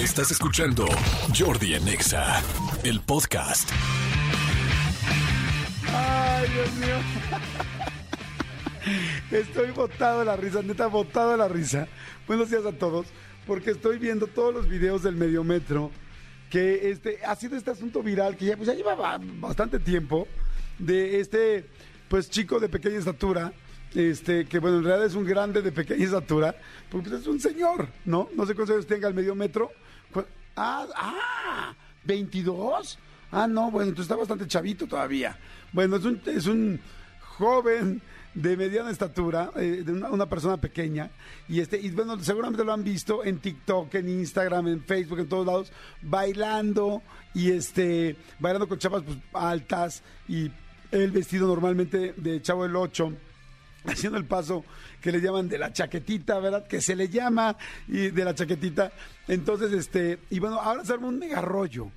Estás escuchando Jordi en Exa, el podcast. Ay, Dios mío. Estoy botado de la risa, neta, botado de la risa. Buenos días a todos, porque estoy viendo todos los videos del Mediometro, que este, ha sido este asunto viral que ya, pues, ya lleva ba- bastante tiempo, de este pues chico de pequeña estatura, este, que bueno, en realidad es un grande de pequeña estatura, porque pues, es un señor, ¿no? No sé cuántos años tenga el Mediometro. Cu- Ah, ah, 22. Ah, no, bueno, entonces está bastante chavito todavía. Bueno, es un, es un joven de mediana estatura, eh, de una, persona pequeña, y este, y bueno, seguramente lo han visto en TikTok, en Instagram, en Facebook, en todos lados, bailando, y este, bailando con chapas pues, altas, y el vestido normalmente de chavo del 8 haciendo el paso que le llaman de la chaquetita, ¿verdad? Que se le llama y de la chaquetita. Entonces, este, y bueno, ahora se arma un mega rollo.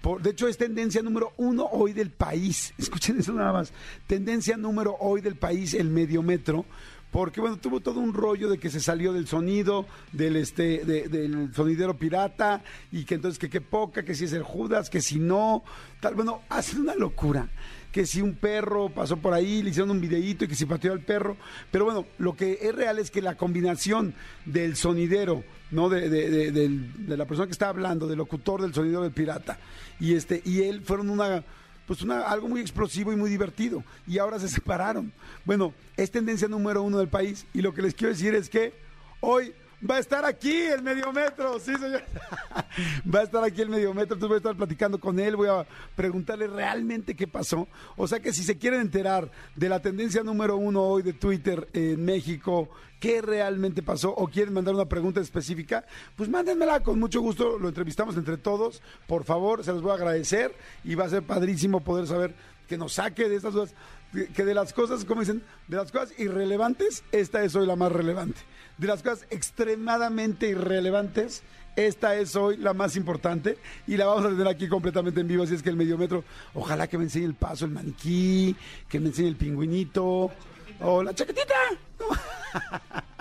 Por, de hecho, es tendencia número uno hoy del país. Escuchen eso nada más. Tendencia número hoy del país, el mediometro. Porque bueno, tuvo todo un rollo de que se salió del sonido, del este, de- del sonidero pirata, y que entonces que qué poca, que si es el Judas, que si no, tal, bueno, ha sido una locura que si un perro pasó por ahí, le hicieron un videíto y que si pateó al perro. Pero bueno, lo que es real es que la combinación del sonidero, ¿no? De, de- la persona que está hablando, del locutor del sonidero del pirata, y este, y él fueron una pues una, algo muy explosivo y muy divertido. Y ahora se separaron. Bueno, es tendencia número uno del país. Y lo que les quiero decir es que hoy va a estar aquí el Mediometro. Sí, señor. va a estar aquí el Mediometro. Entonces voy a estar platicando con él. Voy a preguntarle realmente qué pasó. O sea que si se quieren enterar de la tendencia número uno hoy de Twitter en México, qué realmente pasó o quieren mandar una pregunta específica, pues mándenmela con mucho gusto. Lo entrevistamos entre todos. Por favor, se los voy a agradecer y va a ser padrísimo poder saber que nos saque de estas dudas. que- de las cosas, como dicen, de las cosas irrelevantes, esta es hoy la más relevante. De las cosas extremadamente irrelevantes, esta es hoy la más importante y la vamos a tener aquí completamente en vivo. Así es que el mediometro, ojalá que me enseñe el paso, el maniquí, que me enseñe el pingüinito o la chaquetita.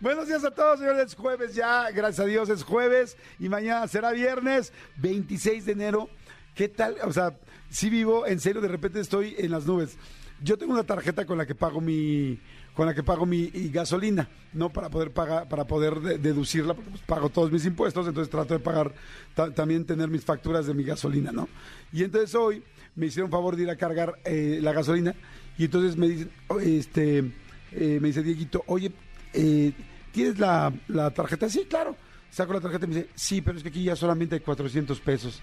Buenos días a todos, señores. Es jueves ya, gracias a Dios es jueves y mañana será viernes 26 de enero. ¿Qué tal? O sea, sí vivo, en serio, de repente estoy en las nubes. Yo tengo una tarjeta con la que pago mi con la que pago mi gasolina, ¿no? Para poder pagar, para poder de- deducirla, porque pues, pago todos mis impuestos, entonces trato de pagar ta- también tener mis facturas de mi gasolina, ¿no? Y entonces hoy me hicieron favor de ir a cargar eh, la gasolina y entonces me dicen, oh, este, eh, me dice Dieguito, oye, eh, ¿tienes la, la tarjeta? Sí, claro. Saco la tarjeta y me dice, sí, pero es que aquí ya solamente hay 400 pesos.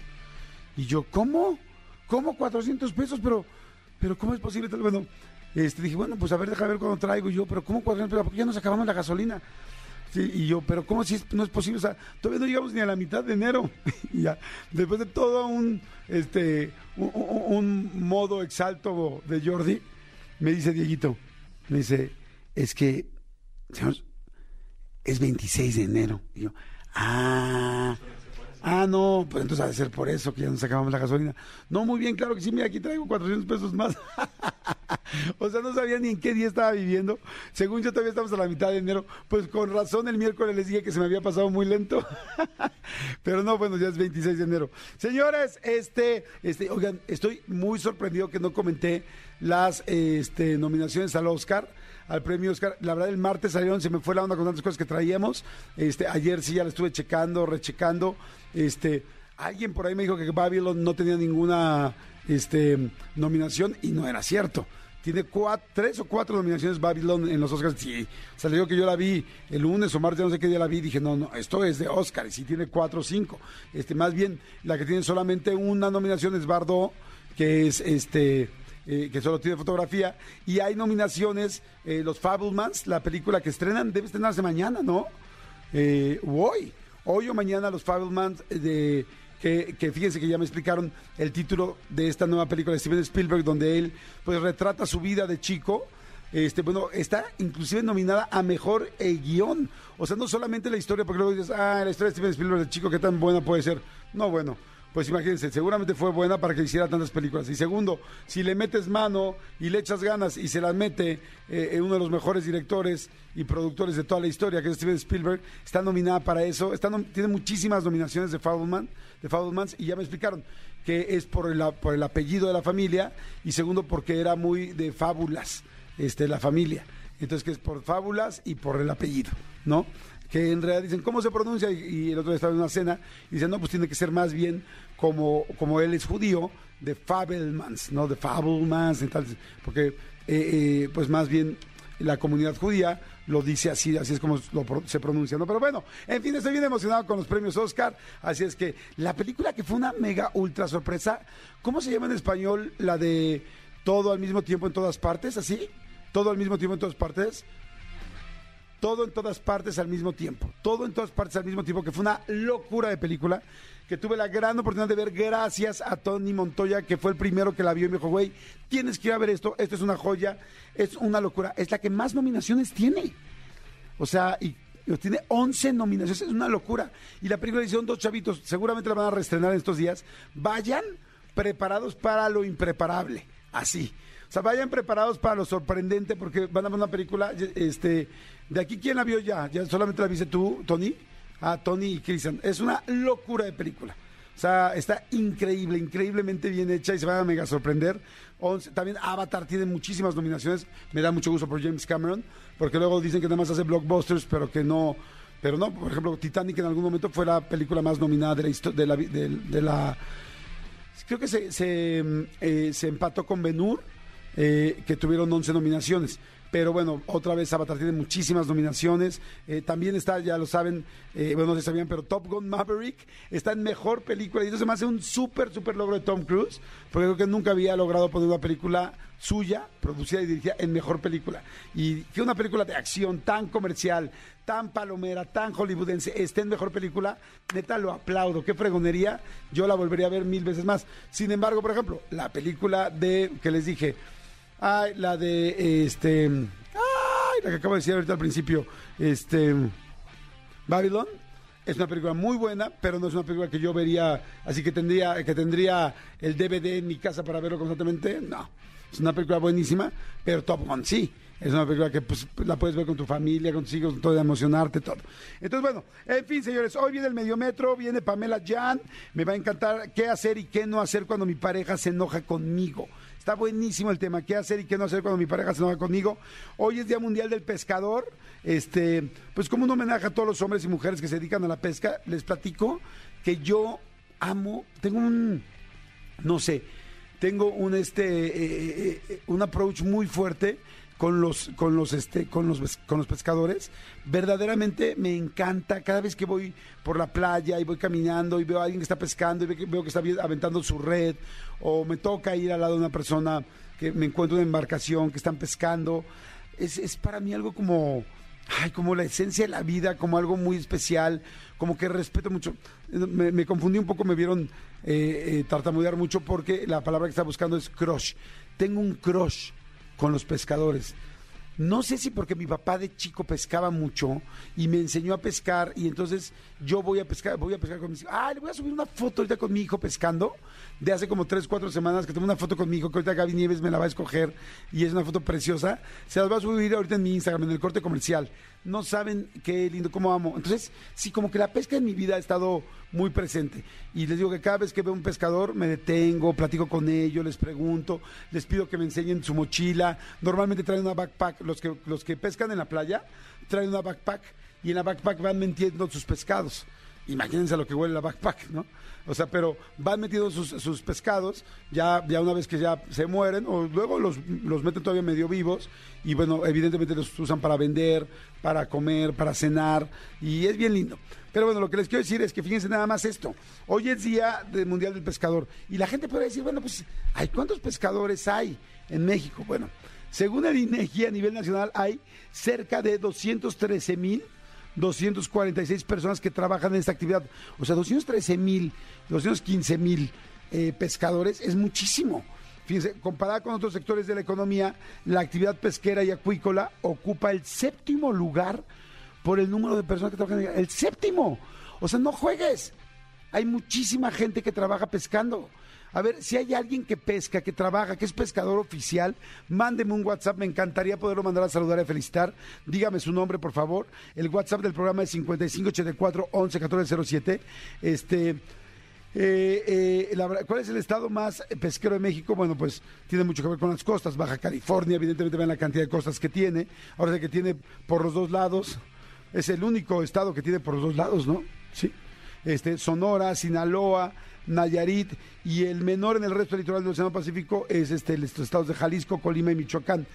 Y yo, ¿cómo? ¿Cómo 400 pesos? Pero, pero ¿cómo es posible? Bueno, este, dije, bueno, pues a ver, déjame ver cuándo traigo Y yo, pero ¿cómo 400 pesos? Porque ya nos acabamos la gasolina. Sí, y yo, pero ¿cómo si es- no es posible? O sea, todavía no llegamos ni a la mitad de enero. y ya, después de todo un, este, un modo exalto de Jordi, me dice Dieguito, me dice, es que, señor, es 26 de enero. Y yo, ah, ah, no, pues entonces ha de ser por eso que ya nos acabamos la gasolina. No, muy bien, claro que sí, mira, aquí traigo 400 pesos más. o sea, no sabía ni en qué día estaba viviendo. Según yo todavía estamos a la mitad de enero, pues con razón el miércoles les dije que se me había pasado muy lento. Pero no, bueno, ya es 26 de enero. Señores, este, este, oigan, estoy muy sorprendido que no comenté las este, nominaciones al Oscar al premio Oscar. La verdad, el martes salieron, se me fue la onda con tantas cosas que traíamos. Este, ayer sí ya la estuve checando, rechecando. Este, alguien por ahí me dijo que Babylon no tenía ninguna este, nominación y no era cierto. Tiene cuatro, tres o cuatro nominaciones Babylon en los Oscars. Sí, salió que yo la vi el lunes o martes, no sé qué día la vi. Dije, no, no, esto es de Oscar. Y sí tiene cuatro o cinco. Este, más bien, la que tiene solamente una nominación es Bardot, que es este eh, que solo tiene fotografía, y hay nominaciones, eh, los Fablemans, la película que estrenan, debe estrenarse mañana, ¿no? Eh, hoy, hoy o mañana los Fablemans eh, de que, fíjense que ya me explicaron el título de esta nueva película de Steven Spielberg, donde él pues retrata su vida de chico. Este, bueno, está inclusive nominada a mejor eh, guion. O sea, no solamente la historia, porque luego dices, ah, la historia de Steven Spielberg de chico, qué tan buena puede ser. No, bueno, pues imagínense, seguramente fue buena para que hiciera tantas películas. Y segundo, si le metes mano y le echas ganas y se las mete eh, uno de los mejores directores y productores de toda la historia, que es Steven Spielberg, está nominada para eso. Está tiene muchísimas nominaciones de Fableman, de Fablemans, y ya me explicaron que es por el, por el apellido de la familia y segundo porque era muy de fábulas, este, la familia. Entonces que es por fábulas y por el apellido, ¿no? Que en realidad dicen, ¿cómo se pronuncia? Y, el otro día estaba en una cena y dicen, no, pues tiene que ser más bien como, como él es judío, de Fabelmans, ¿no? De Fabelmans, entonces, porque eh, eh, pues más bien la comunidad judía lo dice así, así es como se pronuncia, ¿no? Pero bueno, en fin, estoy bien emocionado con los premios Oscar, así es que la película que fue una mega ultra sorpresa, ¿cómo se llama en español la de todo al mismo tiempo en todas partes? ¿Así? ¿Todo al mismo tiempo en todas partes? Todo en todas partes al mismo tiempo. Todo en todas partes al mismo tiempo, que fue una locura de película que tuve la gran oportunidad de ver gracias a Tony Montoya, que fue el primero que la vio y me dijo, güey, tienes que ir a ver esto, esto es una joya, es una locura, es la que más nominaciones tiene. O sea, y tiene 11 nominaciones, es una locura. Y la película hicieron dos chavitos, seguramente la van a reestrenar en estos días. Vayan preparados para lo impreparable, así. Sea, vayan preparados para lo sorprendente porque van a ver una película, este, de aquí, ¿quién la vio ya? ¿Ya solamente la viste tú, Tony? Ah, Tony y Cristian. Es una locura de película. O sea, está increíble, increíblemente bien hecha y se va a mega sorprender. también Avatar tiene muchísimas nominaciones. Me da mucho gusto por James Cameron, porque luego dicen que nada más hace blockbusters, pero que no. Pero no, por ejemplo, Titanic en algún momento fue la película más nominada de la de la, creo que se, se, eh, se empató con Benur eh, que tuvieron 11 nominaciones. Pero bueno, otra vez Avatar tiene muchísimas nominaciones. Eh, también está, ya lo saben, eh, bueno, no se sabían, pero Top Gun Maverick está en mejor película. Y eso se me hace un súper, súper logro de Tom Cruise, porque creo que nunca había logrado poner una película suya, producida y dirigida en mejor película. Y que una película de acción tan comercial, tan palomera, tan hollywoodense, esté en mejor película, neta lo aplaudo. Qué fregonería, yo la volvería a ver mil veces más. Sin embargo, por ejemplo, la película de, que les dije, Ay, la de este. Ay, la que acabo de decir ahorita al principio. Este. Babylon. Es una película muy buena, pero no es una película que yo vería, así que tendría, que tendría el DVD en mi casa para verlo constantemente. No. Es una película buenísima, pero Top Gun sí. Es una película que pues, la puedes ver con tu familia, con tus hijos, todo, emocionarte, todo. Entonces, bueno, en fin, señores, hoy viene el Mediometro, viene Pamela Jan. Me va a encantar qué hacer y qué no hacer cuando mi pareja se enoja conmigo. Está buenísimo el tema, qué hacer y qué no hacer cuando mi pareja se enoja conmigo. Hoy es Día Mundial del Pescador. Este, pues como un homenaje a todos los hombres y mujeres que se dedican a la pesca, les platico que yo amo, tengo un, no sé, tengo un este, eh, eh, eh, un approach muy fuerte con los, con los, este, con los, con los pescadores. Verdaderamente me encanta cada vez que voy por la playa y voy caminando y veo a alguien que está pescando y veo que está aventando su red o me toca ir al lado de una persona que me encuentro en una embarcación que están pescando. Es, es para mí algo como, ay, como la esencia de la vida, como algo muy especial, como que respeto mucho. Me, confundí un poco, me vieron eh, eh, tartamudear mucho porque la palabra que está buscando es crush. Tengo un crush con los pescadores. No sé si porque mi papá de chico pescaba mucho y me enseñó a pescar y entonces yo voy a pescar, voy a pescar con mis hijos. Ah, le voy a subir una foto ahorita con mi hijo pescando de hace como tres, cuatro semanas que tomé una foto con mi hijo que ahorita Gaby Nieves me la va a escoger y es una foto preciosa. Se las va a subir ahorita en mi Instagram, en el corte comercial. No saben qué lindo, cómo amo. Entonces, sí, como que la pesca en mi vida ha estado muy presente. Y les digo que cada vez que veo un pescador me detengo, platico con ellos, les pregunto, les pido que me enseñen su mochila. Normalmente traen una backpack, los que, los que pescan en la playa traen una backpack y en la backpack van metiendo sus pescados. Imagínense lo que huele la backpack, ¿no? O sea, pero van metiendo sus, pescados, ya, ya una vez que ya se mueren, o luego los, los meten todavía medio vivos, y bueno, evidentemente los usan para vender, para comer, para cenar, y es bien lindo. Pero bueno, lo que les quiero decir es que fíjense nada más esto. Hoy es Día del Mundial del Pescador. Y la gente puede decir, bueno, pues, ¿hay cuántos pescadores hay en México? Bueno, según el INEGI a nivel nacional hay cerca de 213 mil 246 personas que trabajan en esta actividad. O sea, 213 mil, 215 mil eh, pescadores es muchísimo. Fíjense, comparada con otros sectores de la economía, la actividad pesquera y acuícola ocupa el séptimo lugar por el número de personas que trabajan. El séptimo. O sea, no juegues. hay muchísima gente que trabaja pescando. A ver, si hay alguien que pesca, que trabaja, que es pescador oficial, mándeme un WhatsApp. Me encantaría poderlo mandar a saludar y a felicitar. Dígame su nombre, por favor. El WhatsApp del programa es 5584 111407. Este. Eh, eh, la ¿Cuál es el estado más pesquero de México? Bueno, pues tiene mucho que ver con las costas. Baja California, evidentemente, ven la cantidad de costas que tiene. Ahora que tiene por los dos lados. Es el único estado que tiene por los dos lados, ¿no? Sí. Este, Sonora, Sinaloa, Nayarit y el menor en el resto del litoral del Océano Pacífico es este, los estados de Jalisco, Colima y Michoacán.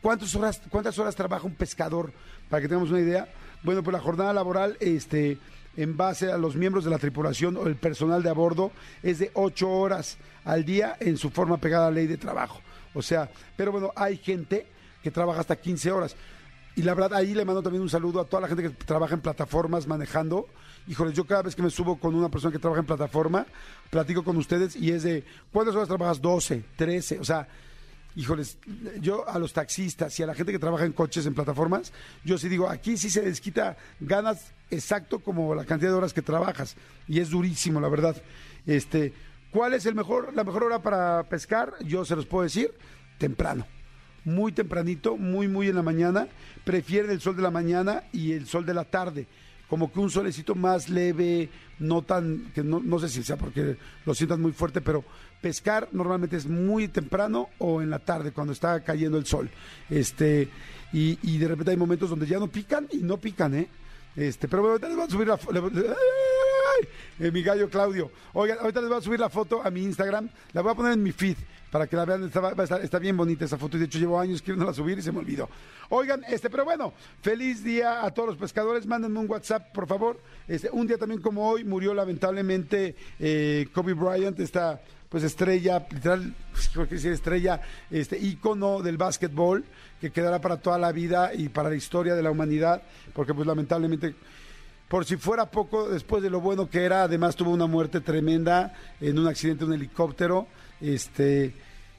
¿Cuántas horas, ¿Cuántas horas trabaja un pescador? Para que tengamos una idea. Bueno, pues la jornada laboral, este, en base a los miembros de la tripulación o el personal de a bordo, es de ocho horas al día en su forma pegada a la ley de trabajo. O sea, pero bueno, hay gente que trabaja hasta 15 horas. Y la verdad, ahí le mando también un saludo a toda la gente que trabaja en plataformas manejando. Híjoles, yo cada vez que me subo con una persona que trabaja en plataforma, platico con ustedes y es de, ¿cuántas horas trabajas? 12, 13, o sea, híjoles, yo a los taxistas y a la gente que trabaja en coches, en plataformas, yo sí digo, aquí sí se desquita ganas exacto como la cantidad de horas que trabajas. Y es durísimo, la verdad. Este, ¿Cuál es el mejor, la mejor hora para pescar? Yo se los puedo decir, temprano muy tempranito, muy, muy en la mañana. Prefieren el sol de la mañana y el sol de la tarde. Como que un solecito más leve, no tan, que no, no sé si sea porque lo sientan muy fuerte, pero pescar normalmente es muy temprano o en la tarde, cuando está cayendo el sol. Este, y, y de repente hay momentos donde ya no pican y no pican, ¿eh? Este, pero bueno, voy a subir la Eh, mi gallo Claudio. Oigan, ahorita les voy a subir la foto a mi Instagram. La voy a poner en mi feed para que la vean. Está, bien bonita esa foto. De hecho, llevo años queriendo subir y se me olvidó. Oigan, este, pero bueno, feliz día a todos los pescadores. Mándenme un WhatsApp, por favor. Este, un día también como hoy murió lamentablemente eh, Kobe Bryant, esta pues estrella, literal, creo que estrella, este ícono del básquetbol que quedará para toda la vida y para la historia de la humanidad, porque pues lamentablemente por si fuera poco, después de lo bueno que era, además tuvo una muerte tremenda en un accidente de un helicóptero. Este,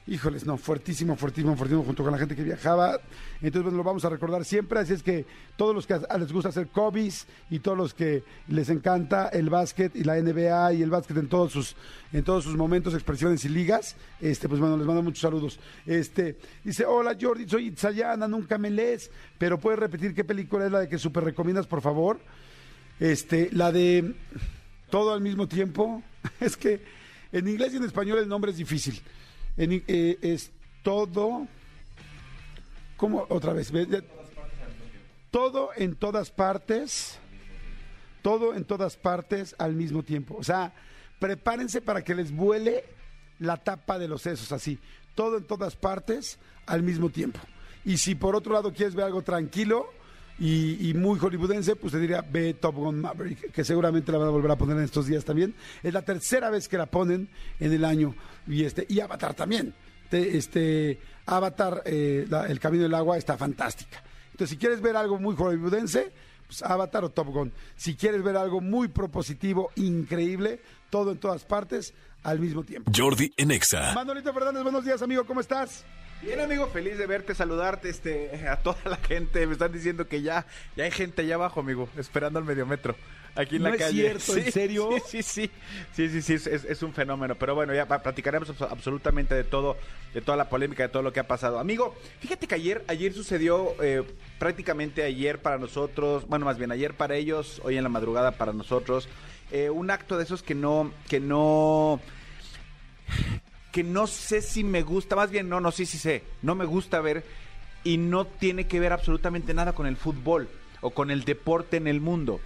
híjoles, no, fuertísimo, fuertísimo, fuertísimo, junto con la gente que viajaba. Entonces, bueno, lo vamos a recordar siempre. Así es que todos los que les gusta hacer cobis y todos los que les encanta el básquet y la NBA y el básquet en todos sus, en todos sus momentos, expresiones y ligas, este, pues bueno, les mando muchos saludos. Este, dice, hola Jordi, soy Itzayana, nunca me lees, pero puedes repetir qué película es la de que super recomiendas, por favor. Este, la de todo al mismo tiempo. Es que en inglés y en español el nombre es difícil. En, eh, es todo. ¿Cómo? Otra vez. Todo en todas partes. Todo en todas partes al mismo tiempo. O sea, prepárense para que les vuele la tapa de los sesos así. Todo en todas partes al mismo tiempo. Y si por otro lado quieres ver algo tranquilo, y, muy hollywoodense, pues te diría ve Top Gun Maverick, que seguramente la van a volver a poner en estos días también. Es la tercera vez que la ponen en el año. Y este y Avatar también. este Avatar, eh, El Camino del Agua, está fantástica. Entonces, si quieres ver algo muy hollywoodense, pues Avatar o Top Gun. Si quieres ver algo muy propositivo, increíble, todo en todas partes, al mismo tiempo. Jordi Enexa. Manolito Fernández, buenos días, amigo, ¿cómo estás? Bien, amigo, feliz de verte, saludarte este, a toda la gente. Me están diciendo que ya, ya hay gente allá abajo, amigo, esperando al mediometro. Aquí en la calle. Es cierto, ¿en serio? Sí, sí, sí. Sí, sí, es, un fenómeno. Pero bueno, ya platicaremos absolutamente de todo, de toda la polémica, de todo lo que ha pasado. Amigo, fíjate que ayer, ayer sucedió eh, prácticamente ayer para nosotros, bueno, más bien ayer para ellos, hoy en la madrugada para nosotros, eh, un acto de esos que no, que no que no sé si me gusta, más bien no, no, sí, sí sé, no me gusta ver y no tiene que ver absolutamente nada con el fútbol o con el deporte en el mundo.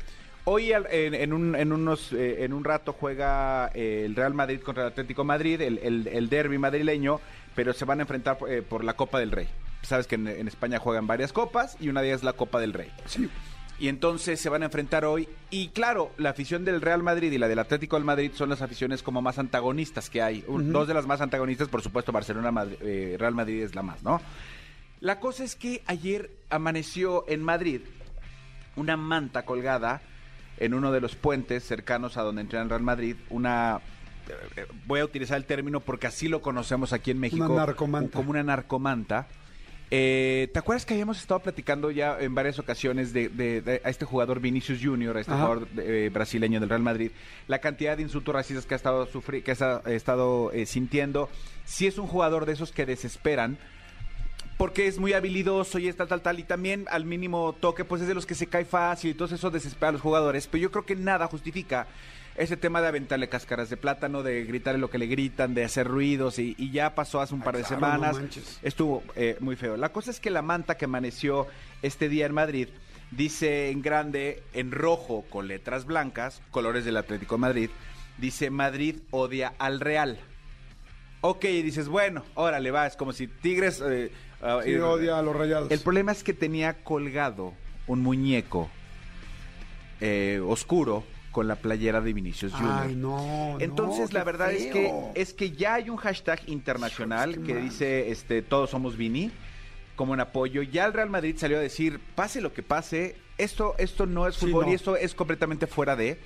Hoy en, un, en, unos, eh, en un rato juega eh, el Real Madrid contra el Atlético Madrid, el, el, derby madrileño, pero se van a enfrentar eh, por la Copa del Rey. Sabes que en, en, España juegan varias copas y una de ellas es la Copa del Rey. Sí y entonces se van a enfrentar hoy. Y claro, la afición del Real Madrid y la del Atlético del Madrid son las aficiones como más antagonistas que hay. Dos de las más antagonistas, por supuesto, Barcelona, eh, Real Madrid es la más, ¿no? La cosa es que ayer amaneció en Madrid una manta colgada en uno de los puentes cercanos a donde entra el Real Madrid, una eh, eh, voy a utilizar el término porque así lo conocemos aquí en México una narcomanta. como una narcomanta Eh, ¿Te acuerdas que habíamos estado platicando ya en varias ocasiones de, de- de- a este jugador Vinicius Junior, a este Ajá. jugador eh, brasileño del Real Madrid, la cantidad de insultos racistas que ha estado sufri que ha estado eh, sintiendo? Si es un jugador de esos que desesperan, porque es muy habilidoso y es tal, tal, tal, y también al mínimo toque, pues es de los que se cae fácil y todo eso desespera a los jugadores, pero yo creo que nada justifica ese tema de aventarle cáscaras de plátano, de gritarle lo que le gritan, de hacer ruidos, y, y ya pasó hace un par de claro, semanas, no estuvo eh, muy feo. La cosa es que la manta que amaneció este día en Madrid dice en grande, en rojo, con letras blancas, colores del Atlético de Madrid, dice Madrid odia al Real. Ok, y dices, bueno, órale, va, es como si Tigres... eh, ah, Sí, eh, odia a los rayados. el problema es que tenía colgado un muñeco eh, oscuro con la playera de Vinicius Junior. Ay, no. Entonces, no, la verdad es que es que ya hay un hashtag internacional que dice este todos somos Vini como en apoyo. Ya el Real Madrid salió a decir, pase lo que pase, esto esto no es Sí, fútbol no. y esto es completamente fuera de.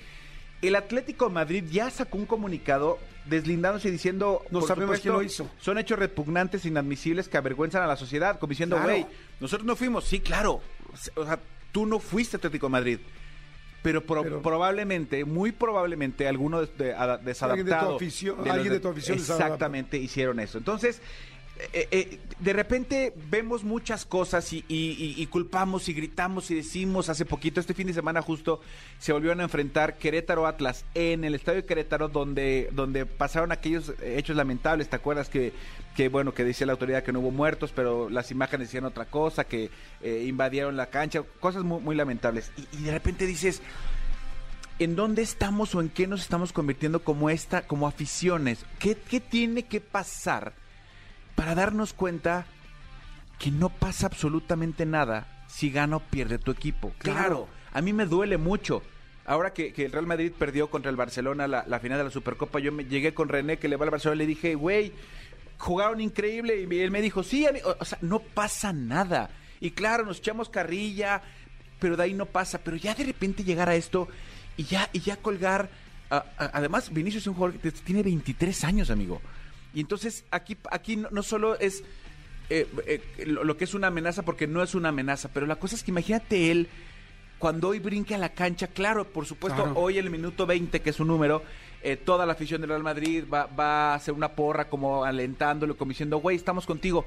El Atlético de Madrid ya sacó un comunicado deslindándose y diciendo, No sabemos supuesto, quién lo hizo. Son hechos repugnantes, inadmisibles que avergüenzan a la sociedad, como diciendo, Claro. güey, nosotros no fuimos, sí, claro. O sea, tú no fuiste Atlético de Madrid. Pero, pro- Pero- probablemente, muy probablemente, alguno de, de- ada- desadaptado. afición- alguien de tu afición. Exactamente, hicieron eso. Entonces, eh, eh, de repente vemos muchas cosas y, culpamos y gritamos y decimos. Hace poquito, este fin de semana justo, se volvieron a enfrentar Querétaro Atlas en el estadio de Querétaro, donde, donde pasaron aquellos hechos lamentables. ¿Te acuerdas que, que bueno, que decía la autoridad que no hubo muertos, pero las imágenes decían otra cosa, que eh, invadieron la cancha, cosas muy, muy lamentables. Y, y de repente dices, ¿en dónde estamos o en qué nos estamos convirtiendo como esta, como aficiones? ¿Qué, qué tiene que pasar para darnos cuenta que no pasa absolutamente nada si gana o pierde tu equipo? Claro, Claro. a mí me duele mucho. Ahora que, que el Real Madrid perdió contra el Barcelona la, la final de la Supercopa, yo me llegué con René que le va al Barcelona y le dije, güey, jugaron increíble. Y él me dijo, sí, ami- o, o sea, no pasa nada. Y claro, nos echamos carrilla, pero de ahí no pasa. Pero ya de repente llegar a esto y ya, y ya colgar. a- a- además, Vinicius es un jugador que tiene 23 años, amigo. Y entonces aquí, aquí no, no solo es eh, eh, lo, que es una amenaza, porque no es una amenaza, pero la cosa es que imagínate él cuando hoy brinque a la cancha, claro, por supuesto, Claro. hoy el minuto 20, que es un número, eh, toda la afición del Real Madrid va, va a hacer una porra como alentándolo, como diciendo, güey, estamos contigo.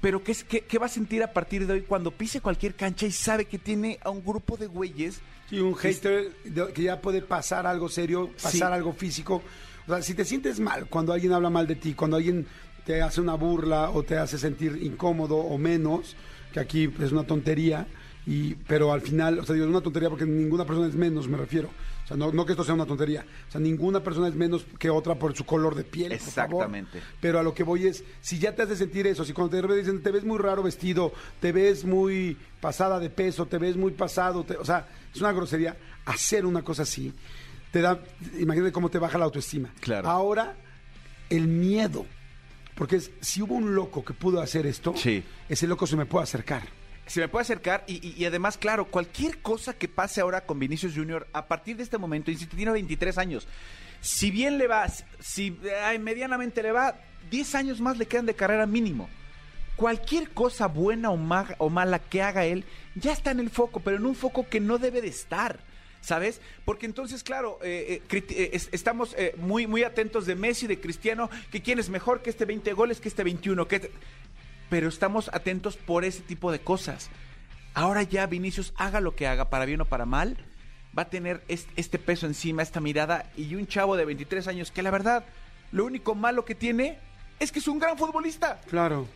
Pero ¿qué, es- qué, qué va a sentir a partir de hoy cuando pise cualquier cancha y sabe que tiene a un grupo de güeyes? Sí, un hater de- que ya puede pasar algo serio, pasar Sí. algo físico. O sea, si te sientes mal cuando alguien habla mal de ti, cuando alguien te hace una burla o te hace sentir incómodo o menos, que aquí es una tontería, y, pero al final, o sea, digo, es una tontería porque ninguna persona es menos, me refiero. O sea, no, no que esto sea una tontería. O sea, ninguna persona es menos que otra por su color de piel. por favor. Exactamente. Pero a lo que voy es, si ya te hace sentir eso, si cuando te dicen, te ves muy raro vestido, te ves muy pasada de peso, te ves muy pasado, te- o sea, es una grosería, hacer una cosa así, te da, imagínate cómo te baja la autoestima. Claro. Ahora, el miedo, porque es, si hubo un loco que pudo hacer esto, Sí. ese loco se me puede acercar. Se me puede acercar y, y- y además, claro, cualquier cosa que pase ahora con Vinicius Junior, a partir de este momento, y si tiene 23 años, si bien le va, si ay, medianamente le va, 10 años más le quedan de carrera mínimo. Cualquier cosa buena o, ma- o mala que haga él, ya está en el foco, pero en un foco que no debe de estar. ¿Sabes? Porque entonces, claro, eh, eh, eh, es- estamos eh, muy, muy atentos de Messi, de Cristiano, que quién es mejor que este 20 goles, que este 21, que este- pero estamos atentos por ese tipo de cosas. Ahora ya Vinicius, haga lo que haga, para bien o para mal, va a tener es- este peso encima, esta mirada, y un chavo de 23 años que la verdad, lo único malo que tiene es que es un gran futbolista. Claro.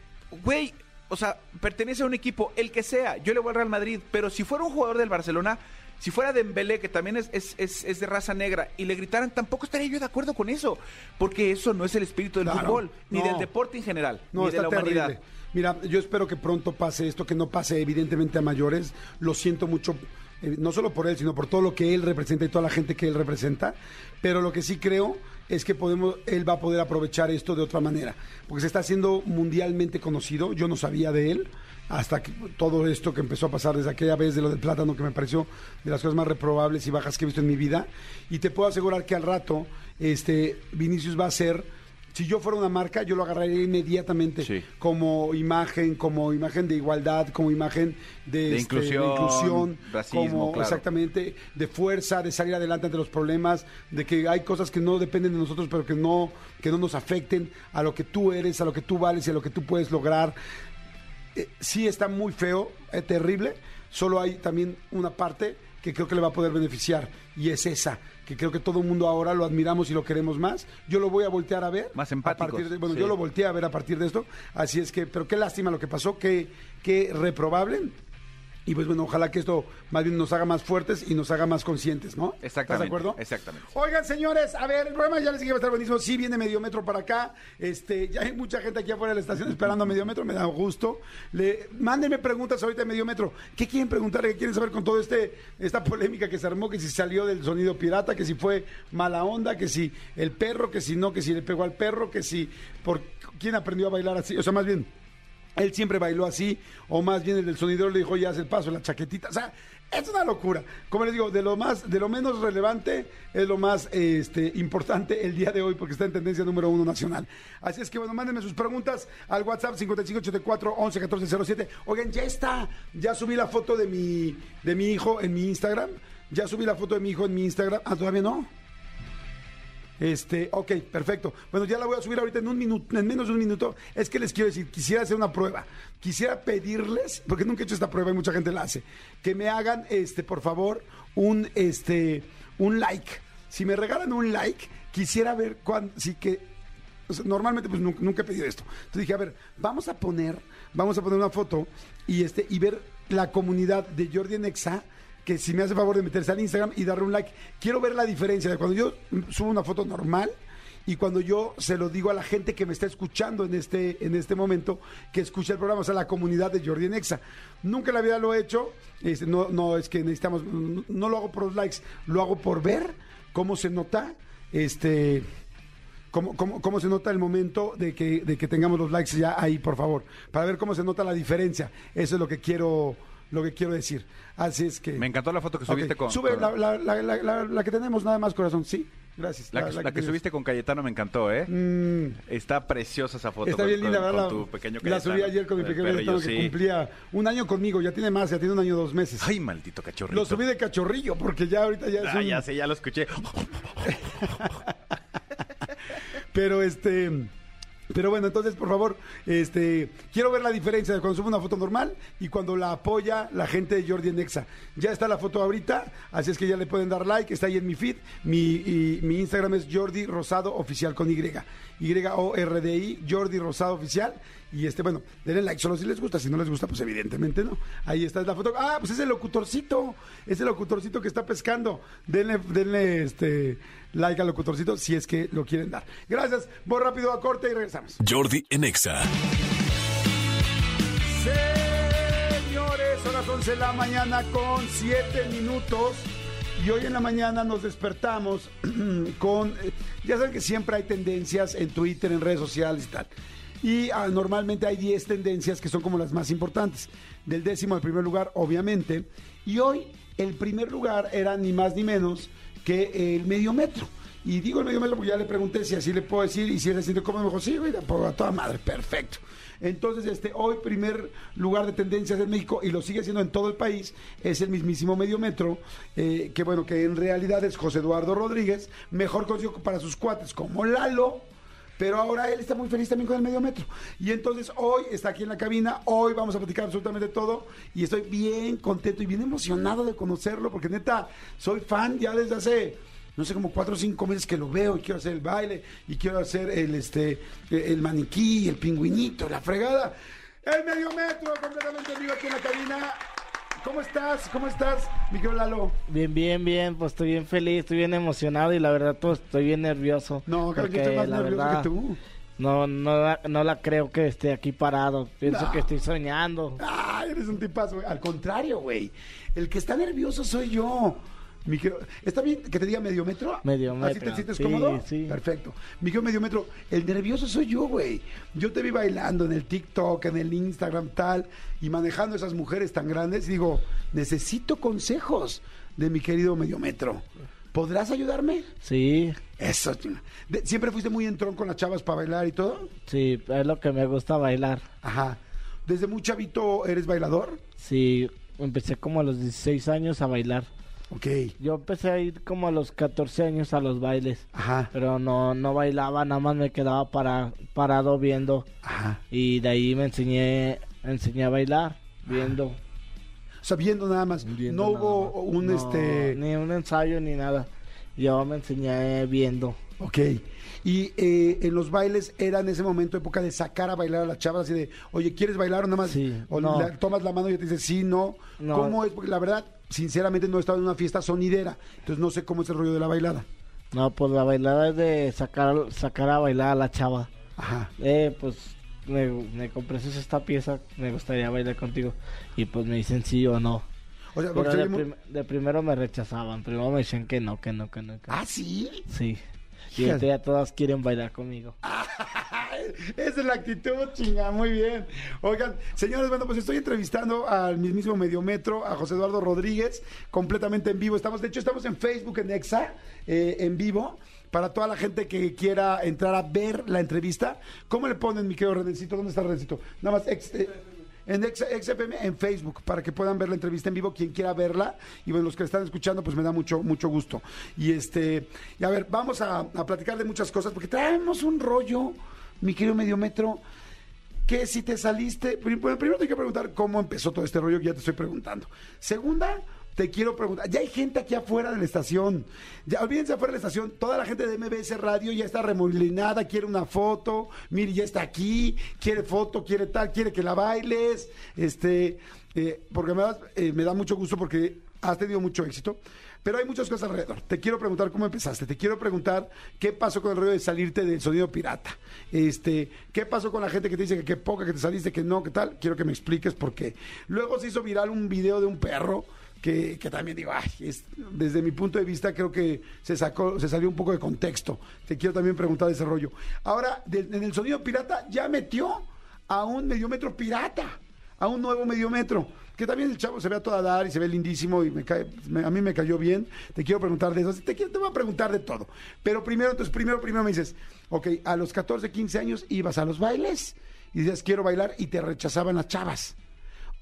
Güey, o sea, pertenece a un equipo, el que sea, yo le voy al Real Madrid, pero si fuera un jugador del Barcelona, si fuera Dembélé, que también es, es, es- es de raza negra, y le gritaran, tampoco estaría yo de acuerdo con eso, porque eso no es el espíritu del Claro, fútbol, ni no. del deporte en general, No, ni de la humanidad. terrible. Mira, yo espero que pronto pase esto, que no pase evidentemente a mayores. Lo siento mucho, eh, no solo por él, sino por todo lo que él representa y toda la gente que él representa. Pero lo que sí creo es que podemos, él va a poder aprovechar esto de otra manera, porque se está haciendo mundialmente conocido. Yo no sabía de él hasta que todo esto que empezó a pasar desde aquella vez de lo del plátano que me pareció de las cosas más reprobables y bajas que he visto en mi vida. Y te puedo asegurar que al rato, este, Vinicius va a ser Si yo fuera una marca, yo lo agarraría inmediatamente Sí. como imagen, como imagen de igualdad, como imagen de, De este, inclusión, inclusión, racismo, como claro. exactamente de fuerza, de salir adelante ante los problemas, de que hay cosas que no dependen de nosotros, pero que no que no nos afecten a lo que tú eres, a lo que tú vales y a lo que tú puedes lograr. Eh, sí está muy feo, es terrible. Solo hay también una parte que creo que le va a poder beneficiar y es esa, que creo que todo el mundo ahora lo admiramos y lo queremos más. Yo lo voy a voltear a ver. Más a empáticos, partir de- bueno, sí. yo lo volteé a ver a partir de esto. Así es que, pero qué lástima lo que pasó, qué, qué reprobable. Y pues bueno, ojalá que esto más bien nos haga más fuertes y nos haga más conscientes, ¿no? ¿Estás de Exactamente, acuerdo? exactamente. Oigan, señores, a ver, el programa ya les dije que va a estar buenísimo. Sí, viene Mediometro para acá. Este, ya hay mucha gente aquí afuera de la estación esperando a Mediometro, me da gusto. Le, mándenme preguntas ahorita de Mediometro. ¿Qué quieren preguntar? ¿Qué quieren saber con todo este esta polémica que se armó? Que si salió del sonido pirata, que si fue mala onda, que si el perro, que si no, que si le pegó al perro, que si por quién aprendió a bailar así. O sea, más bien, él siempre bailó así, o más bien el del sonidero le dijo, ya haz el paso, la chaquetita. O sea, es una locura. Como les digo, de lo más, de lo menos relevante es lo más este, importante el día de hoy, porque está en tendencia número uno nacional. Así es que bueno, mándenme sus preguntas al WhatsApp 5584 11 14 07. Oigan, ya está. Ya subí la foto de mi, de mi hijo en mi Instagram. Ya subí la foto de mi hijo en mi Instagram. Ah, todavía no. Este, ok, perfecto. Bueno, ya la voy a subir ahorita en un minuto, en menos de un minuto. Es que les quiero decir, quisiera hacer una prueba. Quisiera pedirles, porque nunca he hecho esta prueba y mucha gente la hace, que me hagan, este, por favor, un, este, un like. Si me regalan un like, quisiera ver cuándo, sí que normalmente pues nunca, nunca he pedido esto. Entonces dije, a ver, vamos a poner, vamos a poner una foto y este y ver la comunidad de Jordi en Exa, que si me hace favor de meterse al Instagram y darle un like. Quiero ver la diferencia de cuando yo subo una foto normal y cuando yo se lo digo a la gente que me está escuchando en este, en este momento, que escucha el programa, o sea, la comunidad de Jordi en Exa. Nunca en la vida lo he hecho, este, no, no es que necesitamos, no lo hago por los likes, lo hago por ver cómo se nota, este ¿Cómo, cómo, cómo se nota el momento de que, de que tengamos los likes ya ahí, por favor? Para ver cómo se nota la diferencia. Eso es lo que quiero, lo que quiero decir. Así es que. Me encantó la foto que subiste Ok, con... Sube con- La, la- la- la- la- la que tenemos nada más, corazón. Sí, gracias. La, que, subiste con Cayetano me encantó, ¿eh? Mm, Está preciosa esa foto. Está con- bien linda, ¿verdad? con La- tu pequeño la subí ayer con mi pequeño Cayetano que sí. cumplía un año conmigo. Ya tiene más, ya tiene un año dos meses. Ay, maldito cachorrito. Lo subí de cachorrillo porque ya ahorita ya es Ah, un- ya sé, ya lo escuché. Pero este. Pero bueno, entonces, por favor, este, quiero ver la diferencia de cuando sube una foto normal y cuando la apoya la gente de Jordi en Exa. Ya está la foto ahorita, así es que ya le pueden dar like, está ahí en mi feed. Mi, y- mi Instagram es Jordi Rosado Oficial con Y. Y-O-R-D-I, Jordi Rosado Oficial. Y este, bueno, denle like solo si les gusta, si no les gusta, pues evidentemente no. Ahí está la foto. Ah, pues es el locutorcito, es el locutorcito que está pescando. Denle, denle este like al locutorcito si es que lo quieren dar. Gracias, voy rápido a corte y regresamos. Jordi en Exa. Señores, son las 11 de la mañana con 7 minutos. Y hoy en la mañana nos despertamos con... eh, Ya saben que siempre hay tendencias en Twitter, en redes sociales y tal. Y ah, normalmente hay 10 tendencias que son como las más importantes. Del décimo al primer lugar, obviamente. Y hoy el primer lugar era ni más ni menos que el medio metro. Y digo el medio metro porque ya le pregunté si así le puedo decir y si él se siente cómodo. Me dijo, sí, güey, a toda madre, perfecto. Entonces, este, hoy primer lugar de tendencias en México y lo sigue siendo en todo el país es el mismísimo medio metro, eh, que bueno, que en realidad es José Eduardo Rodríguez, mejor conocido para sus cuates como Lalo, pero ahora él está muy feliz también con el medio metro. Y entonces hoy está aquí en la cabina, hoy vamos a platicar absolutamente todo y estoy bien contento y bien emocionado de conocerlo porque neta, soy fan ya desde hace no sé, como cuatro o cinco meses que lo veo y quiero hacer el baile y quiero hacer el este el maniquí, el pingüinito, la fregada. El medio metro completamente vivo aquí en la cabina. ¿Cómo estás? ¿Cómo estás, mi querido Lalo? Bien, bien, bien, pues estoy bien feliz, estoy bien emocionado y la verdad pues estoy bien nervioso. No, yo porque estoy más nervioso verdad, que tú. No, no, la- no la creo que esté aquí parado, pienso No. que estoy soñando. Ay, eres un tipazo, güey. Al contrario, güey. El que está nervioso soy yo. Mi querido- ¿Está bien que te diga medio metro? Medio ¿Así te sientes sí, cómodo? sí. Perfecto. Mi querido medio metro, el nervioso soy yo, güey. Yo te vi bailando en el TikTok, en el Instagram, tal, y manejando esas mujeres tan grandes. Y digo, necesito consejos de mi querido medio metro. ¿Podrás ayudarme? Sí, Eso, ¿Siempre fuiste muy entrón con las chavas para bailar y todo? sí, es lo que me gusta bailar. Ajá. ¿Desde muy chavito eres bailador? Sí, empecé como a los 16 años a bailar. Ok. Yo empecé a ir como a los 14 años a los bailes, Ajá. pero no no bailaba, nada más me quedaba para, parado viendo Ajá. y de ahí me enseñé enseñé a bailar viendo. O sea, viendo nada más. viendo no nada hubo más. un No, este. ni un ensayo ni nada. Yo me enseñé viendo. Ok. Y eh, en los bailes era en ese momento época de sacar a bailar a las chavas, así de, oye, ¿quieres bailar o nada más? Sí, o no. tomas la mano y te dice, sí, no. No. ¿Cómo es? Porque la verdad, sinceramente, no he estado en una fiesta sonidera. Entonces no sé cómo es el rollo de la bailada. No, pues la bailada es de sacar sacar a bailar a la chava. Ajá. Eh, pues me, me esta pieza, me gustaría bailar contigo. Y pues me dicen sí o no. O sea, Pero prim- de primero me rechazaban, primero me decían que no, que no, que no. Que no. Ah, sí. Sí. Ya todas quieren bailar conmigo. Esa es la actitud, chinga, muy bien. Oigan, señores, bueno, pues estoy entrevistando al mismísimo Mediometro, a José Eduardo Rodríguez, completamente en vivo. Estamos, de hecho, estamos en Facebook, en Exa, eh, en vivo. Para toda la gente que quiera entrar a ver la entrevista, ¿cómo le ponen, mi querido Redencito? ¿Dónde está Redencito? Nada más, ex- eh, en XFM, en Facebook, para que puedan ver la entrevista en vivo, quien quiera verla. Y bueno, los que están escuchando, pues me da mucho, mucho gusto. Y este, y a ver, vamos a, a platicar de muchas cosas, porque traemos un rollo, mi querido Mediometro, que si te saliste, pri- bueno, primero te quiero preguntar cómo empezó todo este rollo que ya te estoy preguntando. Segunda, te quiero preguntar, ya hay gente aquí afuera de la estación, ya olvídense afuera de la estación, toda la gente de MBS Radio ya está remolinada, quiere una foto, mire, ya está aquí, quiere foto, quiere tal, quiere que la bailes, este, eh, porque me eh, me da mucho gusto porque has tenido mucho éxito. Pero hay muchas cosas alrededor. Te quiero preguntar cómo empezaste. Te quiero preguntar qué pasó con el rollo de salirte del sonido pirata. Este, qué pasó con la gente que te dice que qué poca, que te saliste, que no, que tal. Quiero que me expliques por qué. Luego se hizo viral un video de un perro que, también digo, ay, es- desde mi punto de vista creo que se sacó, se salió un poco de contexto. Te quiero también preguntar de ese rollo. Ahora, en el sonido pirata ya metió a un mediometro pirata, a un nuevo mediometro. Que también el chavo se ve a toda dar y se ve lindísimo y me cae, me- a mí me cayó bien. Te quiero preguntar de eso. Te, quiero- te voy a preguntar de todo. Pero primero, entonces, primero, primero me dices, ok, a los 14, 15 años ibas a los bailes y decías, quiero bailar y te rechazaban las chavas.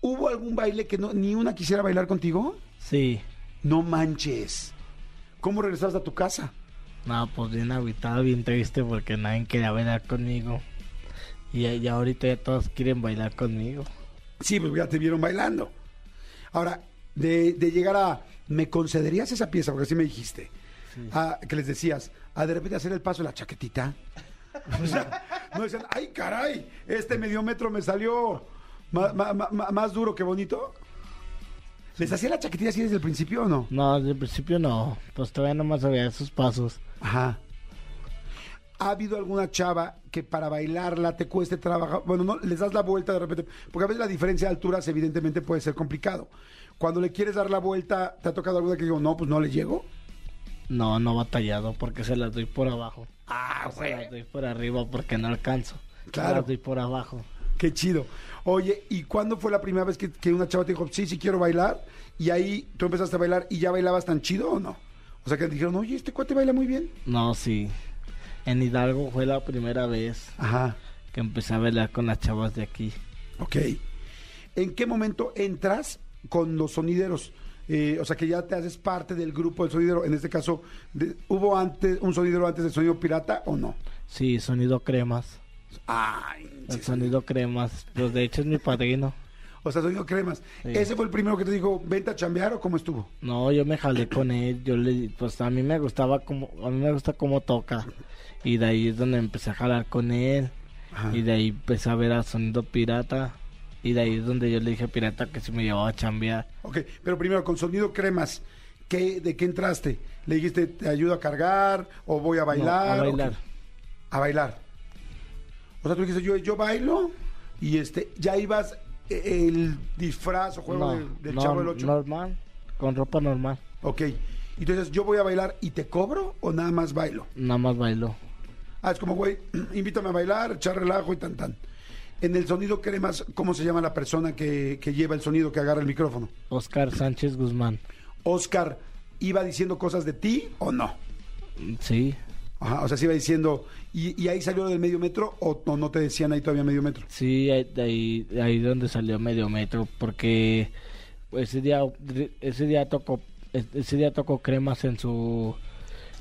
¿Hubo algún baile que no, ni una quisiera bailar contigo? Sí. No manches. ¿Cómo regresaste a tu casa? No, pues bien agüitado, bien triste porque nadie quería bailar conmigo. Y ya, ahorita ya todos quieren bailar conmigo. Sí, pues ya te vieron bailando. Ahora, de, de llegar a, ¿me concederías esa pieza? Porque así me dijiste. Ah, que les decías, a de repente hacer el paso de la chaquetita. O sea, no decían, ay, caray, este mediometro me salió más duro que bonito. ¿Les hacía la chaquetita así desde el principio o no? No, desde el principio no. Pues todavía nomás había esos pasos. Ajá. ¿Ha habido alguna chava que para bailarla te cueste trabajar? Bueno, no, les das la vuelta de repente, porque a veces la diferencia de alturas evidentemente puede ser complicado. Cuando le quieres dar la vuelta, ¿te ha tocado alguna que digo, no, pues no le llego? No, no batallado porque se las doy por abajo. Ah, Se las doy por arriba porque no alcanzo. Claro. Se las doy por abajo. Qué chido. Oye, ¿y cuándo fue la primera vez que, que una chava te dijo, sí, sí quiero bailar? Y ahí tú empezaste a bailar y ya bailabas tan chido o no? O sea, que te dijeron, oye, este cuate baila muy bien. No, sí. En Hidalgo fue la primera vez Ajá, que empecé a bailar con las chavas de aquí. ok. ¿En qué momento entras con los sonideros? Eh, o sea, que ya te haces parte del grupo del sonidero. En este caso, de- ¿hubo antes un sonidero antes del sonido pirata o no? Sí, sonido cremas. Ay, El sí, sonido cremas. Pues de hecho es mi padrino. o sea, sonido cremas. Sí. ¿Ese fue el primero que te dijo, vente a chambear o cómo estuvo? No, yo me jalé con él. Yo le, pues a mí me gustaba como, a mí me gusta cómo toca. Y de ahí es donde empecé a jalar con él. Ajá. Y de ahí empecé a ver a sonido pirata. Y de ahí es donde yo le dije a pirata que si me llevaba a chambear. Ok, pero primero, con sonido cremas, ¿qué, ¿de qué entraste? ¿Le dijiste, te ayudo a cargar o voy a bailar? No, a ¿O bailar. A bailar. O sea, tú dijiste, yo, yo bailo y este, ya ibas eh, el disfraz o juego No, del, del no, Chavo del Ocho. normal, con ropa normal. Ok. Dices, yo voy a bailar y te cobro o nada más bailo. Nada más bailó. Ah, es como, güey, invítame a bailar, echar relajo y tan tan. En el sonido cremas, ¿cómo se llama la persona que, que lleva el sonido, que agarra el micrófono? Oscar Sánchez Guzmán. Oscar, iba diciendo cosas de ti o no. Sí, Ajá, o sea, se iba diciendo, ¿y, y ahí salió del medio metro o, o no te decían ahí todavía medio metro? sí, ahí- ahí, ahí donde salió medio metro, porque ese día, ese día tocó, ese día tocó cremas en su,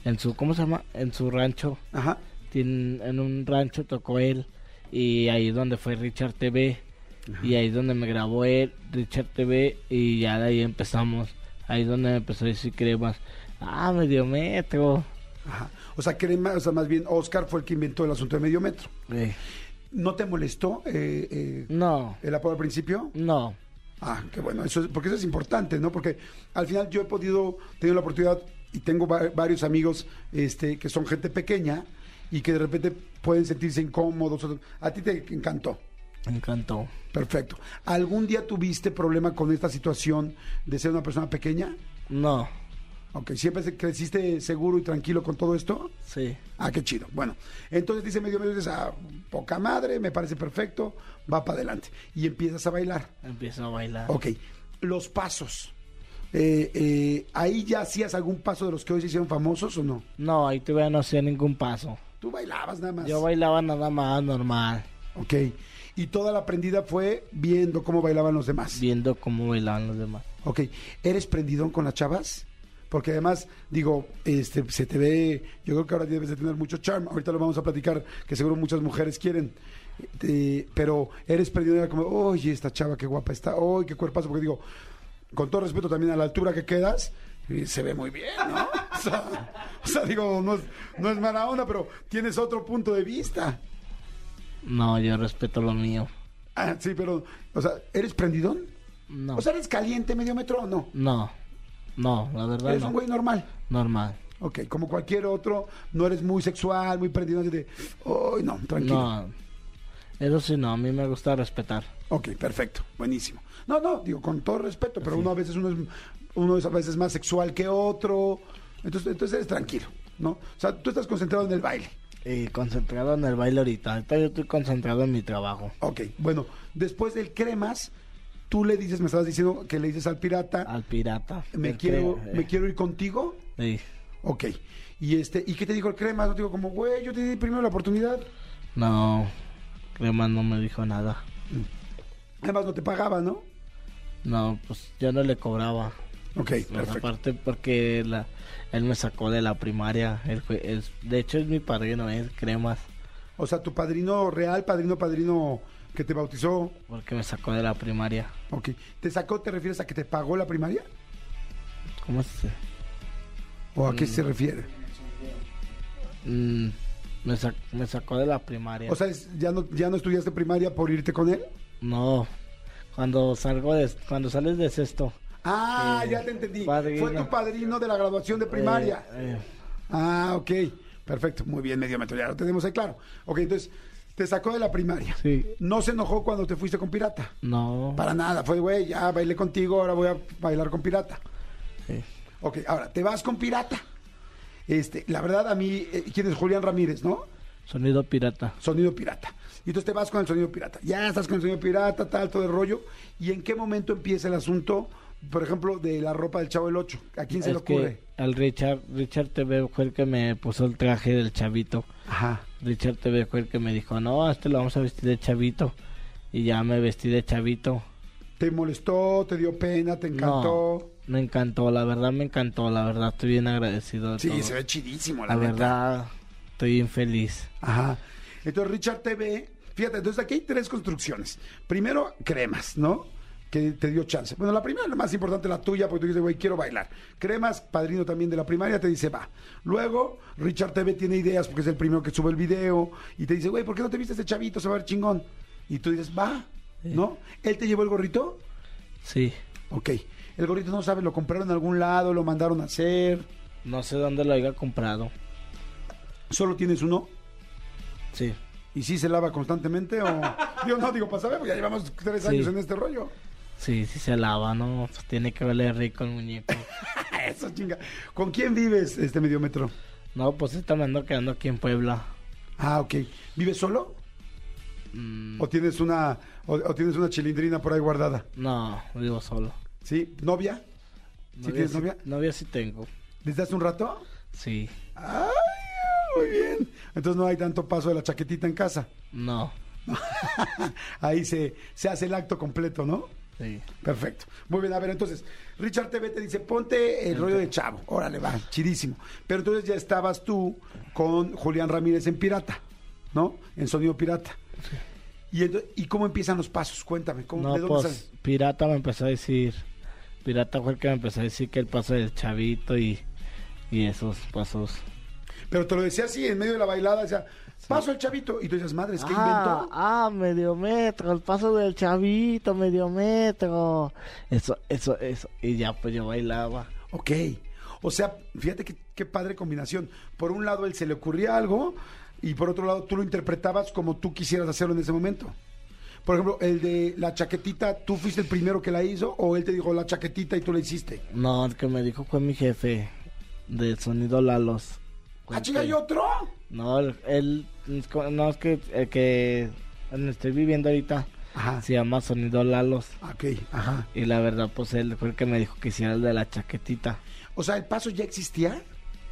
en su, ¿cómo se llama? En su rancho. Ajá. Tien- en un rancho tocó él y ahí donde fue Richard TV y ahí donde me grabó él Richard TV y ya de ahí empezamos ahí donde me empezó a decir cremas ah medio metro Ajá. O sea, crema, o sea, más bien Oscar fue el que inventó el asunto de medio metro. ¿No te molestó eh, eh, no el apodo al principio? no Ah, qué bueno, eso es, porque eso es importante, ¿no? Porque al final yo he podido, tenido la oportunidad y tengo va- varios amigos este, que son gente pequeña y que de repente pueden sentirse incómodos. A ti te encantó. me encantó Perfecto. ¿Algún día tuviste problema con esta situación de ser una persona pequeña? no Ok, ¿siempre creciste seguro y tranquilo con todo esto? sí Ah, qué chido. Bueno, entonces dice medio medio, dices, ah, poca madre, me parece perfecto, va para adelante. Y empiezas a bailar. empiezo a bailar Ok, los pasos. Eh, eh, ¿Ahí ya hacías algún paso de los que hoy se hicieron famosos o no? no ahí todavía no hacía ningún paso Tú bailabas nada más. yo bailaba nada más normal Ok, y toda la aprendida fue viendo cómo bailaban los demás. viendo cómo bailaban los demás Ok, ¿eres prendidón con las chavas? Porque además, digo, este, se te ve, yo creo que ahora debes de tener mucho charm. Ahorita lo vamos a platicar, que seguro muchas mujeres quieren. Eh, pero eres prendidón era como, oye, esta chava, qué guapa está, oye, qué cuerpazo. Porque digo, con todo respeto también a la altura que quedas, eh, se ve muy bien, ¿no? O sea, o sea, digo, no es, no es mala onda, pero tienes otro punto de vista. no yo respeto lo mío Ah, sí, pero, o sea, ¿eres prendidón? no O sea, ¿eres caliente medio metro o no? no no la verdad Eres no un güey normal. normal Ok, como cualquier otro, no eres muy sexual, muy prendido, de, ¡ay, no! Tranquilo. No, eso sí, no, a mí me gusta respetar. Ok, perfecto, buenísimo. No, no, digo, con todo respeto, pero uno a veces uno es, uno es a veces más sexual que otro, entonces, entonces eres tranquilo, ¿no? O sea, tú estás concentrado en el baile. Y concentrado en el baile ahorita. Ahorita yo estoy concentrado en mi trabajo. Ok, bueno, después del cremas, tú le dices, me estabas diciendo que le dices al pirata, Al pirata. me quiero, que- me eh, quiero ir contigo. sí. Ok, y este, ¿y qué te dijo el cremas? No te digo como, güey, yo te di primero la oportunidad. No, Crema no me dijo nada. Además no te pagaba, ¿no? No, pues yo no le cobraba. Ok, Pues, perfecto. aparte porque la, él me sacó de la primaria. Él fue, es, de hecho es mi padrino, es Cremas. O sea, tu padrino real, padrino, padrino que te bautizó, Porque me sacó de la primaria. ok. ¿Te sacó, te refieres a que te pagó la primaria? ¿Cómo se ¿O a qué se refiere? Mm, me, sac- me sacó de la primaria. O sea, es- ¿ya no, ¿ya no estudiaste primaria por irte con él? no, cuando salgo de, cuando sales de sexto. Ah, Eh, ya te entendí. padrino. Fue tu padrino de la graduación de primaria. Eh, eh, Ah, ok. Perfecto, muy bien, medio metro, ya lo tenemos ahí claro. Ok, entonces, te sacó de la primaria. sí, No se enojó cuando te fuiste con pirata. no. Para nada, fue, güey, ya bailé contigo, ahora voy a bailar con pirata. sí. Ok, ahora, te vas con pirata. Este, la verdad, a mí, eh, ¿quién es Julián Ramírez, no? Sonido pirata. Sonido pirata. Y entonces te vas con el sonido pirata. Ya estás con el sonido pirata, tal, todo el rollo. ¿Y en qué momento empieza el asunto, por ejemplo, de la ropa del Chavo del 8? ¿A quién se le Es que ocurre? al Richard, Richard TV fue el que me puso el traje del chavito. Ajá. Richard TV fue el que me dijo, no, a este lo vamos a vestir de chavito. Y ya me vestí de chavito. ¿Te molestó? ¿Te dio pena? ¿Te encantó? No, me encantó, la verdad me encantó, la verdad estoy bien agradecido. de sí, todo. se ve chidísimo, la, La neta. verdad, estoy bien feliz. Ajá. Entonces, Richard TV, fíjate, entonces aquí hay tres construcciones. Primero, cremas, ¿no? Que te dio chance. Bueno, la primera, la más importante, la tuya, porque tú dices, güey, quiero bailar. Cremas, padrino también de la primaria, te dice, va. Luego, Richard TV tiene ideas, porque es el primero que sube el video, y te dice, güey, ¿por qué no te viste este chavito? Se va a ver chingón. Y tú dices, va, ¿no? ¿Él te llevó el gorrito? Sí, Ok. El gorrito no sabes, lo compraron en algún lado, lo mandaron a hacer. no sé dónde lo haya comprado. ¿Solo tienes uno? Sí, ¿Y sí se lava constantemente o...? Digo, no, digo, para saber, porque ya llevamos tres Sí. años en este rollo. Sí, sí se lava, ¿no? Pues tiene que oler rico el muñeco. Eso, chinga. ¿Con quién vives, este mediómetro? No, pues esta me ando quedando aquí en Puebla. Ah, ok. ¿Vives solo? Mm, ¿O tienes una o, o tienes una chilindrina por ahí guardada? no, vivo solo. ¿Sí? ¿Novia? ¿Sí tienes sí- novia? Novia sí tengo. ¿Desde hace un rato? Sí. ¡Ay, muy bien! Entonces no hay tanto paso de la chaquetita en casa. No. Ahí se, se hace el acto completo, ¿no? Sí. Perfecto. Muy bien, a ver, entonces, Richard TV te dice, ponte el rollo de chavo. Órale, va, chidísimo. Pero entonces ya estabas tú con Julián Ramírez en Pirata, ¿no? En Sonido Pirata. Y, ento- ¿Y cómo empiezan los pasos? Cuéntame, ¿cómo, No, ¿de dónde pues? Pirata me empezó a decir. Pirata fue el que me empezó a decir que el paso del chavito y, y esos pasos. Pero te lo decía así, en medio de la bailada, decía, paso el chavito. Y tú dices, madres, ¿qué ah, inventó? ah, medio metro, el paso del chavito, medio metro. Eso, eso, eso. Y ya pues yo bailaba. Ok. O sea, fíjate qué, qué padre combinación. Por un lado, él se le ocurría algo y por otro lado, tú lo interpretabas como tú quisieras hacerlo en ese momento. Por ejemplo, el de la chaquetita, ¿tú fuiste el primero que la hizo o él te dijo la chaquetita y tú la hiciste? No, el que me dijo fue mi jefe de sonido Lalos. ¡Ah, chica, hay otro! No, él, no es que el que donde estoy viviendo ahorita Ajá. se llama Sonido Lalos. Ok, ajá. Y la verdad, pues él fue el que me dijo que hiciera el de la chaquetita. O sea, ¿el paso ya existía?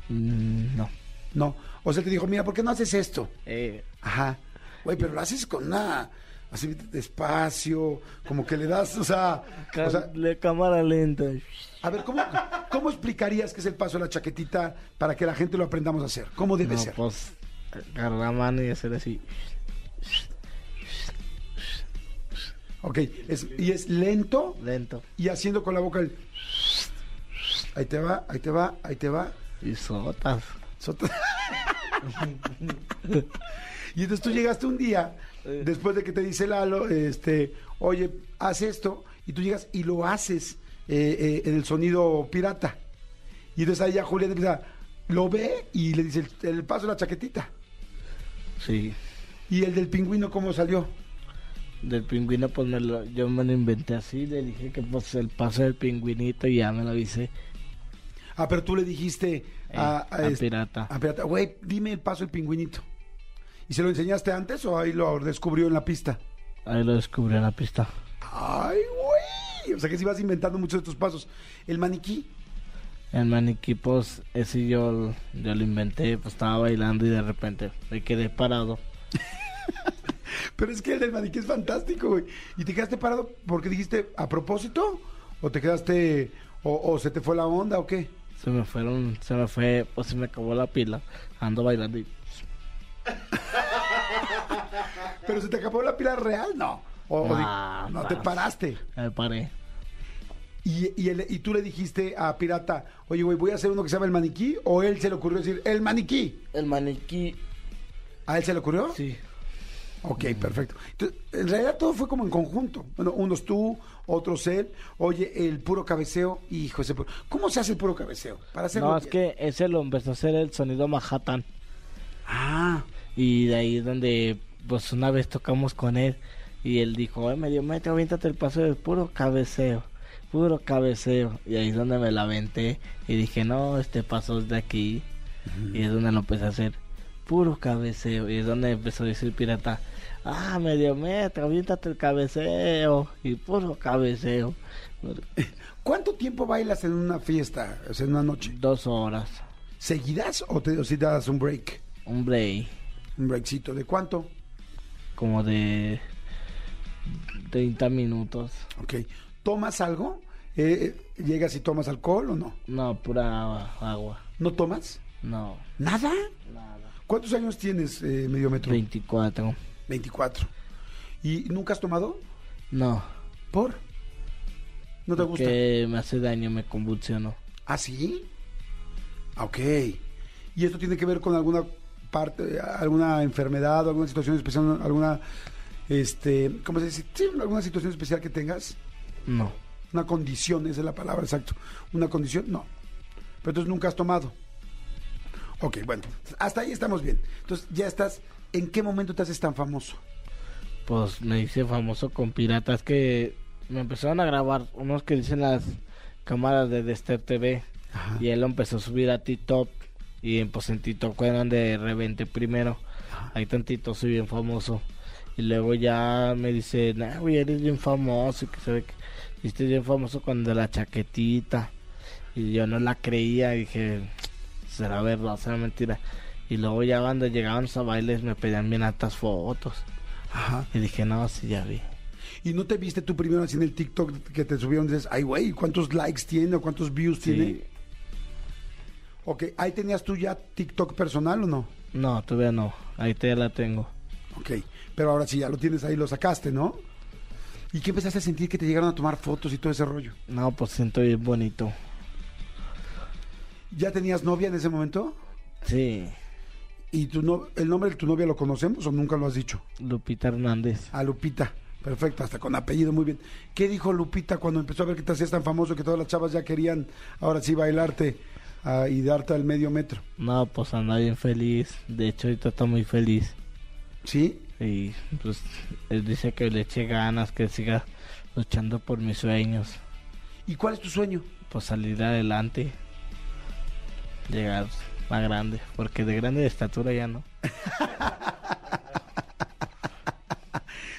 Mm, no. No. O sea, te dijo, mira, ¿por qué no haces esto? Eh, Ajá. Güey, pero lo haces con una... Así despacio, como que le das, o sea... o sea, de cámara lenta. A ver, ¿cómo, ¿cómo explicarías que es el paso de la chaquetita para que la gente lo aprendamos a hacer? ¿Cómo debe No, ser? pues agarrar la mano y hacer así. Ok, es, y es lento Lento. y haciendo con la boca el... Ahí te va, ahí te va, ahí te va. Y sotas. Sota- y entonces tú llegaste un día, después de que te dice Lalo, este, oye, haz esto, y tú llegas y lo haces eh, eh, en el sonido pirata. Y entonces ahí ya Julián empieza, lo ve y le dice el, el paso de la chaquetita. Sí. Y el del pingüino, ¿cómo salió? Del pingüino, pues me lo- yo me lo inventé así. Le dije que pues el paso del pingüinito y ya me lo avisé. Ah, pero tú le dijiste a, Eh, a este- Pirata. a Pirata, güey, dime el paso del pingüinito. ¿Y se lo enseñaste antes o ahí lo descubrió en la pista? Ahí lo descubrí en la pista. Ay, güey. O sea que si vas inventando muchos de tus pasos. El maniquí. El maniquí, pues ese yo, yo lo inventé. Pues estaba bailando y de repente me quedé parado. Pero es que el del maniquí es fantástico, güey. ¿Y te quedaste parado porque dijiste a propósito? ¿O te quedaste, o, o se te fue la onda o qué? Se me fueron, se me fue, pues se me acabó la pila. Ando bailando y ¿Pero se te acabó la pila real? No. O, o di- No, te paraste. me paré. Y, y, el- y tú le dijiste a Pirata, oye, güey, voy a hacer uno que se llama el maniquí. ¿O él se le ocurrió decir, el maniquí? El maniquí, ¿A él se le ocurrió? sí. Ok, perfecto. Entonces, en realidad todo fue como en conjunto. Bueno, unos tú, otros él. Oye, el puro cabeceo, hijo ese puro- ¿Cómo se hace el puro cabeceo? Para hacerlo No, es bien. que ese lo empezó a hacer el sonido Manhattan. Ah, Y de ahí es donde, pues una vez tocamos con él y él dijo, "Ay, medio metro, aviéntate el paso del puro cabeceo, puro cabeceo. Y ahí es donde me la aventé y dije, no, este paso es de aquí. Y es donde lo empecé a hacer, puro cabeceo. Y es donde empezó a decir pirata, ah, medio metro, aviéntate el cabeceo y puro cabeceo. ¿cuánto tiempo bailas en una fiesta, o sea, en una noche? Dos horas, ¿Seguidas o te, o si te das un break? un break, Un breakcito. ¿De cuánto? como de 30 minutos. Ok. ¿Tomas algo? Eh, eh, ¿Llegas y tomas alcohol o no? No, pura agua. ¿No tomas? No, ¿Nada? nada. ¿Cuántos años tienes, eh, medio metro? 24. 24. ¿Y nunca has tomado? No, ¿Por? ¿No te gusta? que me hace daño, me convulsiono. ¿Ah, sí? Ok. ¿Y esto tiene que ver con alguna parte, alguna enfermedad, alguna situación especial, alguna, este, ¿cómo se dice? Alguna situación especial que tengas? No, Una condición, esa es la palabra, exacto. Una condición, no. Pero entonces nunca has tomado. Ok, bueno, hasta ahí estamos bien. Entonces ya estás, ¿en qué momento te haces tan famoso? pues me hice famoso con piratas que me empezaron a grabar unos que dicen las cámaras de Dester TV Ajá. y él lo empezó a subir a TikTok y pues en TikTok eran de revente primero. Ahí tantito soy bien famoso. Y luego ya me dice, nah, güey, eres bien famoso. Y que se ve que viste bien famoso con de la chaquetita. Y yo no la creía, dije, será verdad, será mentira. Y luego ya cuando llegaban a bailes me pedían bien altas fotos. Ajá. Y dije, no, sí, ya vi. ¿Y no te viste tú primero así en el TikTok que te subieron? Dices, ay, güey, ¿cuántos likes tiene o cuántos views tiene? Sí. Ok, ahí tenías tú ya TikTok personal o no? No, todavía no. Ahí te la tengo. Ok, pero ahora sí, ya lo tienes ahí, lo sacaste, ¿no? ¿Y qué empezaste a sentir que te llegaron a tomar fotos y todo ese rollo? No, pues siento bien bonito. ¿Ya tenías novia en ese momento? Sí, ¿Y tu no, el nombre de tu novia lo conocemos o nunca lo has dicho? Lupita Hernández. A Lupita. Perfecto, hasta con apellido, muy bien. ¿Qué dijo Lupita cuando empezó a ver que te hacías tan famoso que todas las chavas ya querían ahora sí bailarte ah, y darte al medio metro? No, pues anda bien feliz. De hecho, ahorita está muy feliz. ¿Sí? Y pues él dice que le eche ganas, que siga luchando por mis sueños. ¿Y cuál es tu sueño? Pues salir adelante. Llegar más grande. Porque de grande de estatura ya no.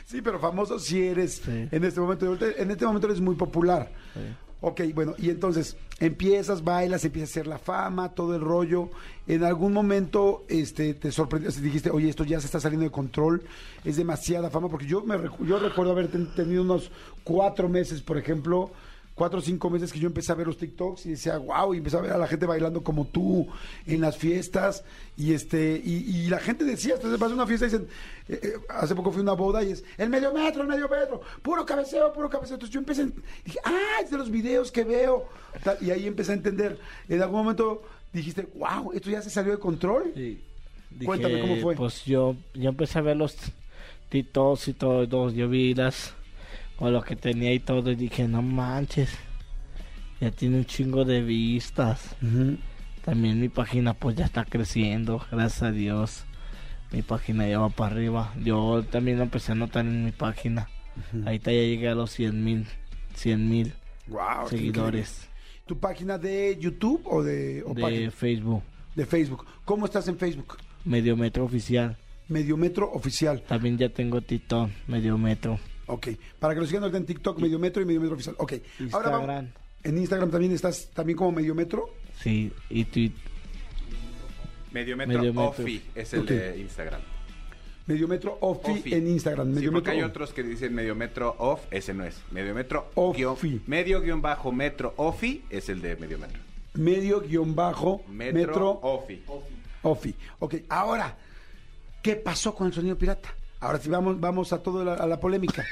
Sí, pero famoso sí eres Sí. en este momento. En este momento eres muy popular. Sí. Ok, bueno, y entonces empiezas, bailas, empieza a hacer la fama, todo el rollo. En algún momento este, te sorprendió, dijiste, oye, esto ya se está saliendo de control, es demasiada fama, porque yo, me, yo recuerdo haber ten- tenido unos cuatro meses, por ejemplo, cuatro o cinco meses que yo empecé a ver los TikToks y decía, wow, y empecé a ver a la gente bailando como tú en las fiestas, y este, y, y la gente decía, entonces vas a una fiesta y dicen, eh, eh, hace poco fui a una boda y es, el medio metro, el medio metro, puro cabeceo, puro cabeceo. Entonces yo empecé, en- dije, ah, es de los videos que veo, tal, y ahí empecé a entender. En algún momento dijiste, wow, esto ya se salió de control. Sí. Cuéntame, ¿cómo fue? Pues yo, yo empecé a ver los TikToks y todo. Yo vi las. Con lo que tenía y todo. Y dije, no manches. Ya tiene un chingo de vistas. También mi página pues ya está creciendo, gracias a Dios. Mi página ya va para arriba. Yo también lo empecé a notar en mi página. Ahorita ya llegué a los 100 mil, 100 mil Wow, seguidores. ¿Tu página de YouTube o de, o de página? Facebook. de Facebook? ¿Cómo estás en Facebook? Medio metro oficial. Mediometro Oficial. También ya tengo TikTok, medio metro. Ok. Para que lo sigan ahorita en TikTok, Mediometro y Mediometro Oficial. Ok. Ahora vamos- Instagram. en Instagram también estás también como Mediometro. Sí, y tweet. Mediometro, Mediometro. Offi es el de Instagram. Mediometro Offi Offi. en Instagram. Sí, porque Mediometro hay otros que dicen mediometro off, ese no es. Mediometro Offi. guión- medio guion bajo metro offi es el de mediometro. medio guion bajo Metro, metro offi. Offi. Ok, ahora, ¿qué pasó con el sonido pirata? Ahora sí, vamos, vamos a todo la, a la polémica.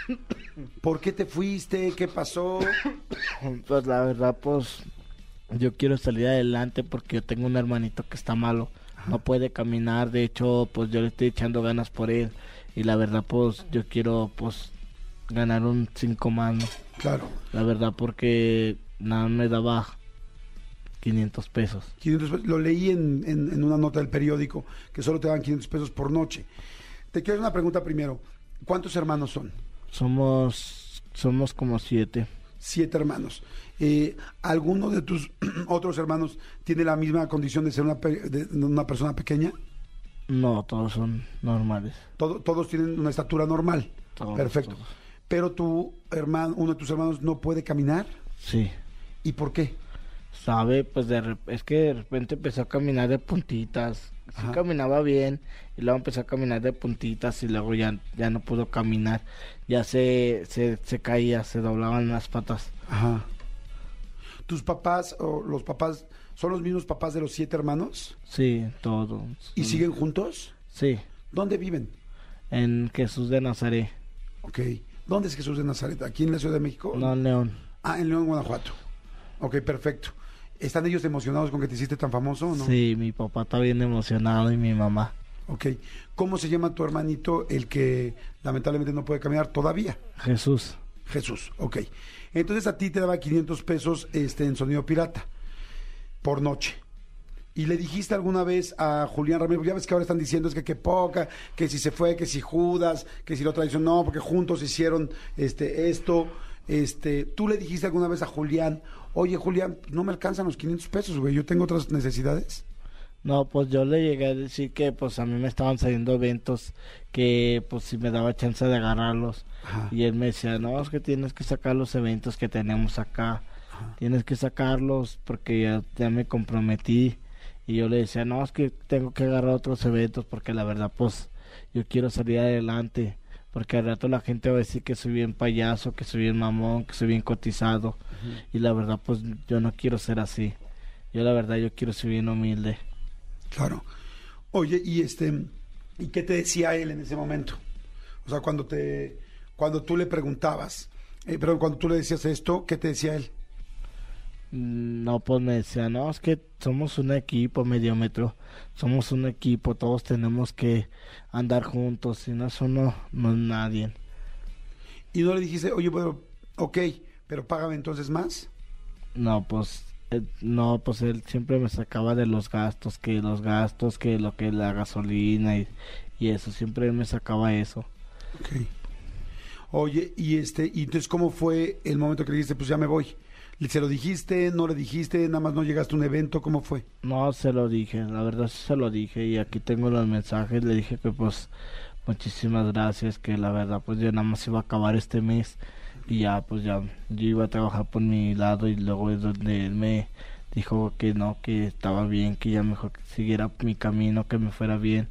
¿Por qué te fuiste? ¿Qué pasó? Pues la verdad, pues yo quiero salir adelante porque yo tengo un hermanito que está malo. No puede caminar, de hecho, pues yo le estoy echando ganas por él. Y la verdad, pues yo quiero, pues, ganar un 5 más, ¿no? Claro, La verdad, porque nada me daba 500 pesos. 500 pesos. Lo leí en, en- en una nota del periódico que solo te dan 500 pesos por noche. Te quiero hacer una pregunta primero. ¿Cuántos hermanos son? Somos, somos como siete. Siete hermanos. Eh, ¿Alguno de tus otros hermanos tiene la misma condición de ser una, pe- de- una persona pequeña? No, todos son normales. Todo- todos tienen una estatura normal. Todos, Perfecto. todos. Pero tu hermano, uno de tus hermanos no puede caminar. Sí. ¿Y por qué? sabe, pues de es que de repente empezó a caminar de puntitas. Sí Ajá. caminaba bien y luego empezó a caminar de puntitas y luego ya, ya no pudo caminar. Ya se, se, se caía, se doblaban las patas. Ajá. ¿Tus papás o los papás son los mismos papás de los siete hermanos? Sí, todo. ¿Y siguen juntos? Sí, ¿Dónde viven? en Jesús de Nazaret. Ok. ¿Dónde es Jesús de Nazaret? ¿Aquí en la Ciudad de México? No, en León. Ah, en León, Guanajuato. Ok, perfecto. ¿Están ellos emocionados con que te hiciste tan famoso o no? Sí, mi papá está bien emocionado y mi mamá. Ok. ¿Cómo se llama tu hermanito, el que lamentablemente no puede caminar todavía? Jesús. Jesús, ok. Entonces a ti te daba 500 pesos este, en sonido pirata por noche. ¿Y le dijiste alguna vez a Julián Ramírez? Ya ves que ahora están diciendo es que qué poca, que si se fue, que si Judas, que si lo traicionó, porque juntos hicieron este, esto. Este, ¿Tú le dijiste alguna vez a Julián, oye Julián, no me alcanzan los 500 pesos, güey, yo tengo otras necesidades? No, pues yo le llegué a decir que pues a mí me estaban saliendo eventos que pues si me daba chance de agarrarlos. Ajá. Y él me decía, no, es que tienes que sacar los eventos que tenemos acá. tienes que sacarlos porque ya, ya me comprometí. Y yo le decía, no, es que tengo que agarrar otros eventos porque la verdad, pues, yo quiero salir adelante. Porque al rato la gente va a decir que soy bien payaso, que soy bien mamón, que soy bien cotizado. Y la verdad, pues, yo no quiero ser así. Yo la verdad, yo quiero ser bien humilde. Claro. Oye, y este, ¿y qué te decía él en ese momento? O sea, cuando te, cuando tú le preguntabas, eh, perdón, cuando tú le decías esto, ¿qué te decía él? Mm, No, pues me decía, no, es que somos un equipo, mediómetro, somos un equipo, todos tenemos que andar juntos, si no es uno, no es nadie. Y no le dijiste, oye, bueno, ok, pero págame entonces más. No, pues, no, pues él siempre me sacaba de los gastos, que los gastos, que lo que la gasolina y, y eso, siempre él me sacaba eso. Ok. Oye, y este, y entonces, ¿cómo fue el momento que le dijiste, pues ya me voy? ¿Se lo dijiste? ¿No le dijiste? ¿Nada más no llegaste a un evento? ¿Cómo fue? No, se lo dije, la verdad sí se lo dije y aquí tengo los mensajes, le dije que pues muchísimas gracias, que la verdad pues yo nada más iba a acabar este mes y ya pues ya yo iba a trabajar por mi lado y luego es donde él me dijo que no, que estaba bien, que ya mejor que siguiera mi camino, que me fuera bien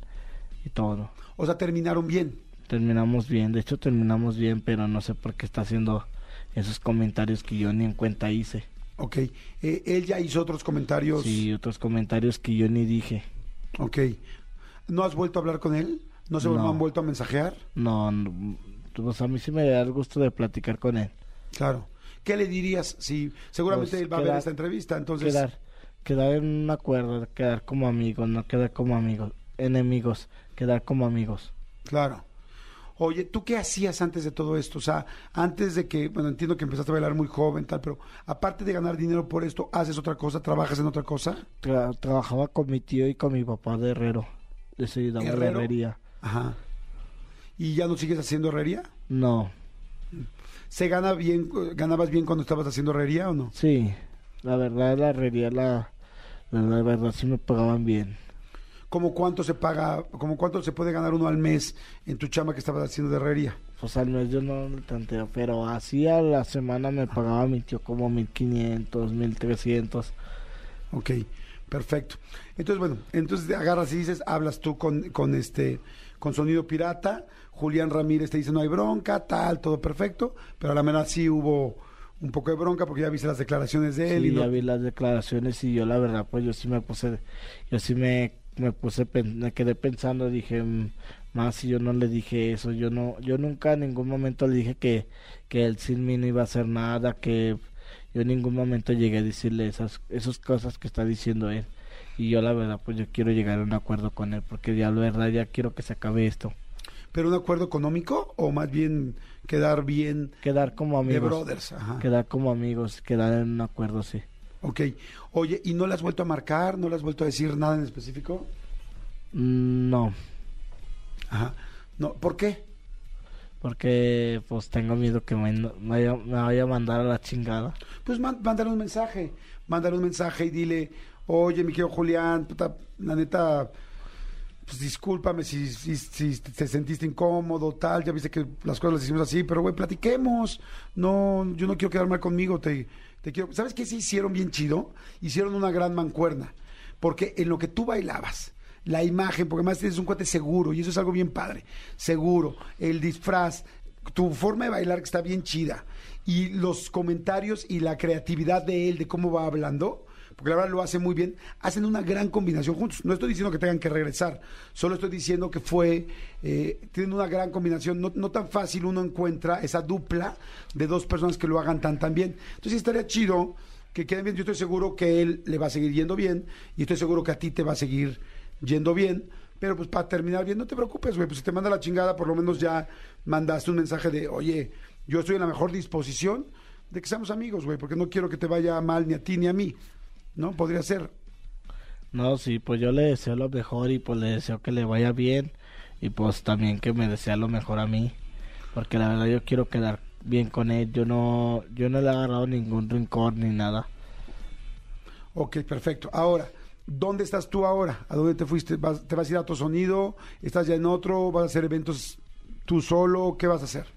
y todo. O sea, terminaron bien. Terminamos bien, de hecho terminamos bien, pero no sé por qué está haciendo esos comentarios que yo ni en cuenta hice. Ok. Eh, él ya hizo otros comentarios. Sí, otros comentarios que yo ni dije. Ok. ¿No has vuelto a hablar con él? ¿No se No. han vuelto a mensajear? No, no, pues a mí sí me da el gusto de platicar con él. Claro. ¿Qué le dirías si seguramente Pues, él va a ver quedar- esta entrevista? Entonces, Quedar, quedar en un acuerdo, quedar como amigos, no quedar como amigos, enemigos, quedar como amigos. claro. Oye, ¿tú qué hacías antes de todo esto? O sea, antes de que, bueno, entiendo que empezaste a bailar muy joven, tal, pero aparte de ganar dinero por esto, ¿haces otra cosa? ¿Trabajas en otra cosa? Tra- trabajaba con mi tío y con mi papá de herrero. En la ¿Herrero? herrería. Ajá. ¿Y ya no sigues haciendo herrería? No, ¿Se gana bien, ganabas bien cuando estabas haciendo herrería o no? sí, la verdad la herrería, la, la, la verdad sí me pagaban bien. ¿Cómo cuánto se paga, como cuánto se puede ganar uno al mes en tu chamba que estabas haciendo de herrería? Pues al mes yo no tanteo, pero así a la semana me pagaba mi tío como 1500, 1300. Ok, perfecto. Entonces, bueno, entonces agarras y dices, hablas tú con, con este, con sonido pirata, Julián Ramírez te dice no hay bronca, tal, todo perfecto, pero a la verdad sí hubo un poco de bronca porque ya viste las declaraciones de él Sí, y no- ya vi las declaraciones y yo la verdad pues yo sí me puse, yo sí me, me puse, me quedé pensando, dije, "Mm, más si yo no le dije eso, yo no, yo nunca en ningún momento le dije que, que él sin mí no iba a hacer nada, que yo en ningún momento llegué a decirle esas, esas cosas que está diciendo él. Y yo la verdad pues yo quiero llegar a un acuerdo con él porque ya la verdad ya quiero que se acabe esto. pero un acuerdo económico o más bien quedar bien Quedar como de amigos. brothers. Ajá. Quedar como amigos, quedar en un acuerdo, sí. Ok. Oye, ¿y no le has vuelto a marcar? ¿No le has vuelto a decir nada en específico? Mm, No, Ajá. No, ¿por qué? porque pues tengo miedo que me, me vaya, me vaya a mandar a la chingada. Pues man- mándale un mensaje, mándale un mensaje y dile, oye, mi querido Julián, puta, la neta, pues discúlpame si, te sentiste incómodo, tal, ya viste que las cosas las hicimos así, pero güey, platiquemos, no, yo no quiero quedar mal conmigo, te, te quiero, ¿sabes qué? Sí hicieron bien chido, hicieron una gran mancuerna, porque en lo que tú bailabas, la imagen, porque más tienes un cuate seguro, y eso es algo bien padre, seguro, el disfraz, tu forma de bailar que está bien chida, y los comentarios y la creatividad de él, de cómo va hablando, porque la verdad lo hace muy bien, hacen una gran combinación juntos. No estoy diciendo que tengan que regresar, solo estoy diciendo que fue, eh, tienen una gran combinación, no, no tan fácil uno encuentra esa dupla de dos personas que lo hagan tan tan bien. Entonces estaría chido que queden bien, yo estoy seguro que él le va a seguir yendo bien y estoy seguro que a ti te va a seguir yendo bien. Pero pues para terminar bien, no te preocupes, güey. Pues si te manda la chingada, por lo menos ya mandaste un mensaje de, oye, yo estoy en la mejor disposición de que seamos amigos, güey, porque no quiero que te vaya mal ni a ti ni a mí. ¿No? Podría ser. No, sí, pues yo le deseo lo mejor y pues le deseo que le vaya bien y pues también que me desea lo mejor a mí, porque la verdad yo quiero quedar bien con él. Yo no, yo no le he agarrado ningún rincón ni nada. Ok, perfecto. Ahora, ¿dónde estás tú ahora? ¿A dónde te fuiste? ¿Vas- ¿Te vas a ir a tu sonido? ¿Estás ya en otro? ¿Vas a hacer eventos tú solo? ¿Qué vas a hacer?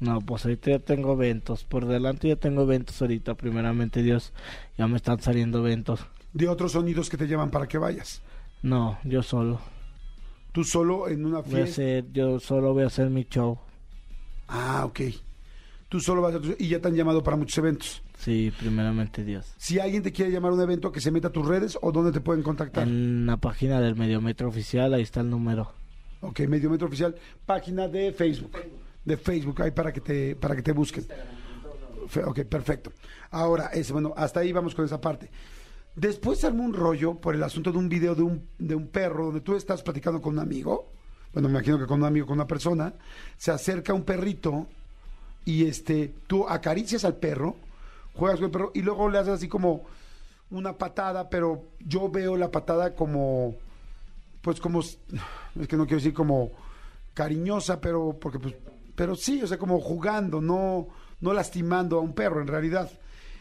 No, pues ahorita ya tengo eventos. Por delante ya tengo eventos ahorita. Primeramente Dios, ya me están saliendo eventos. De otros sonidos que te llaman para que vayas. No, yo solo. Tú solo en una Voy a fiesta. hacer, yo solo voy a hacer mi show. Ah, ok. Tú solo vas a tu- y ya te han llamado para muchos eventos. Sí, primeramente Dios. Si alguien te quiere llamar a un evento, que se meta a tus redes o dónde te pueden contactar. En la página del Mediometro Oficial, ahí está el número. Ok, Medio Metro Oficial, página de Facebook. De Facebook, ahí para que te, para que te busquen. Ok, perfecto. Ahora, es, bueno, hasta ahí vamos con esa parte. Después se armó un rollo por el asunto de un video de un, de un perro donde tú estás platicando con un amigo. Bueno, me imagino que con un amigo, con una persona. Se acerca un perrito y este, tú acaricias al perro, juegas con el perro y luego le haces así como una patada, pero yo veo la patada como pues como es que no quiero decir como cariñosa, pero porque pues pero sí, o sea, como jugando, no no lastimando a un perro en realidad.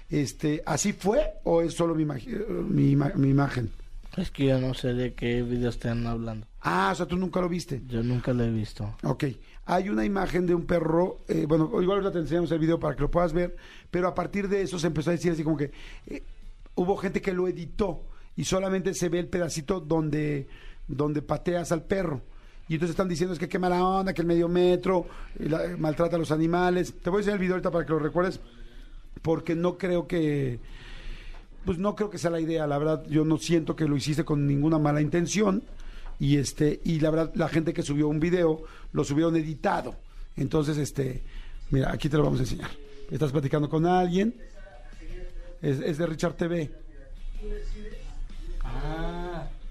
Este, ¿así fue o es solo mi, imagi- mi, ima- mi imagen? Es que yo no sé de qué video están hablando. Ah, o sea, tú nunca lo viste. Yo nunca lo he visto. Ok, hay una imagen de un perro, eh, bueno, igual ahorita te enseñamos el video para que lo puedas ver, pero a partir de eso se empezó a decir así como que eh, hubo gente que lo editó y solamente se ve el pedacito donde, donde pateas al perro. Y entonces están diciendo es que qué mala onda, que el medio metro eh, maltrata a los animales. Te voy a enseñar el video ahorita para que lo recuerdes, porque no creo que, pues no creo que sea la idea, la verdad, yo no siento que lo hiciste con ninguna mala intención y este y la verdad la gente que subió un video lo subieron editado. Entonces, este, mira, aquí te lo vamos a enseñar. Estás platicando con alguien. Es, es de Richard TV. Ah,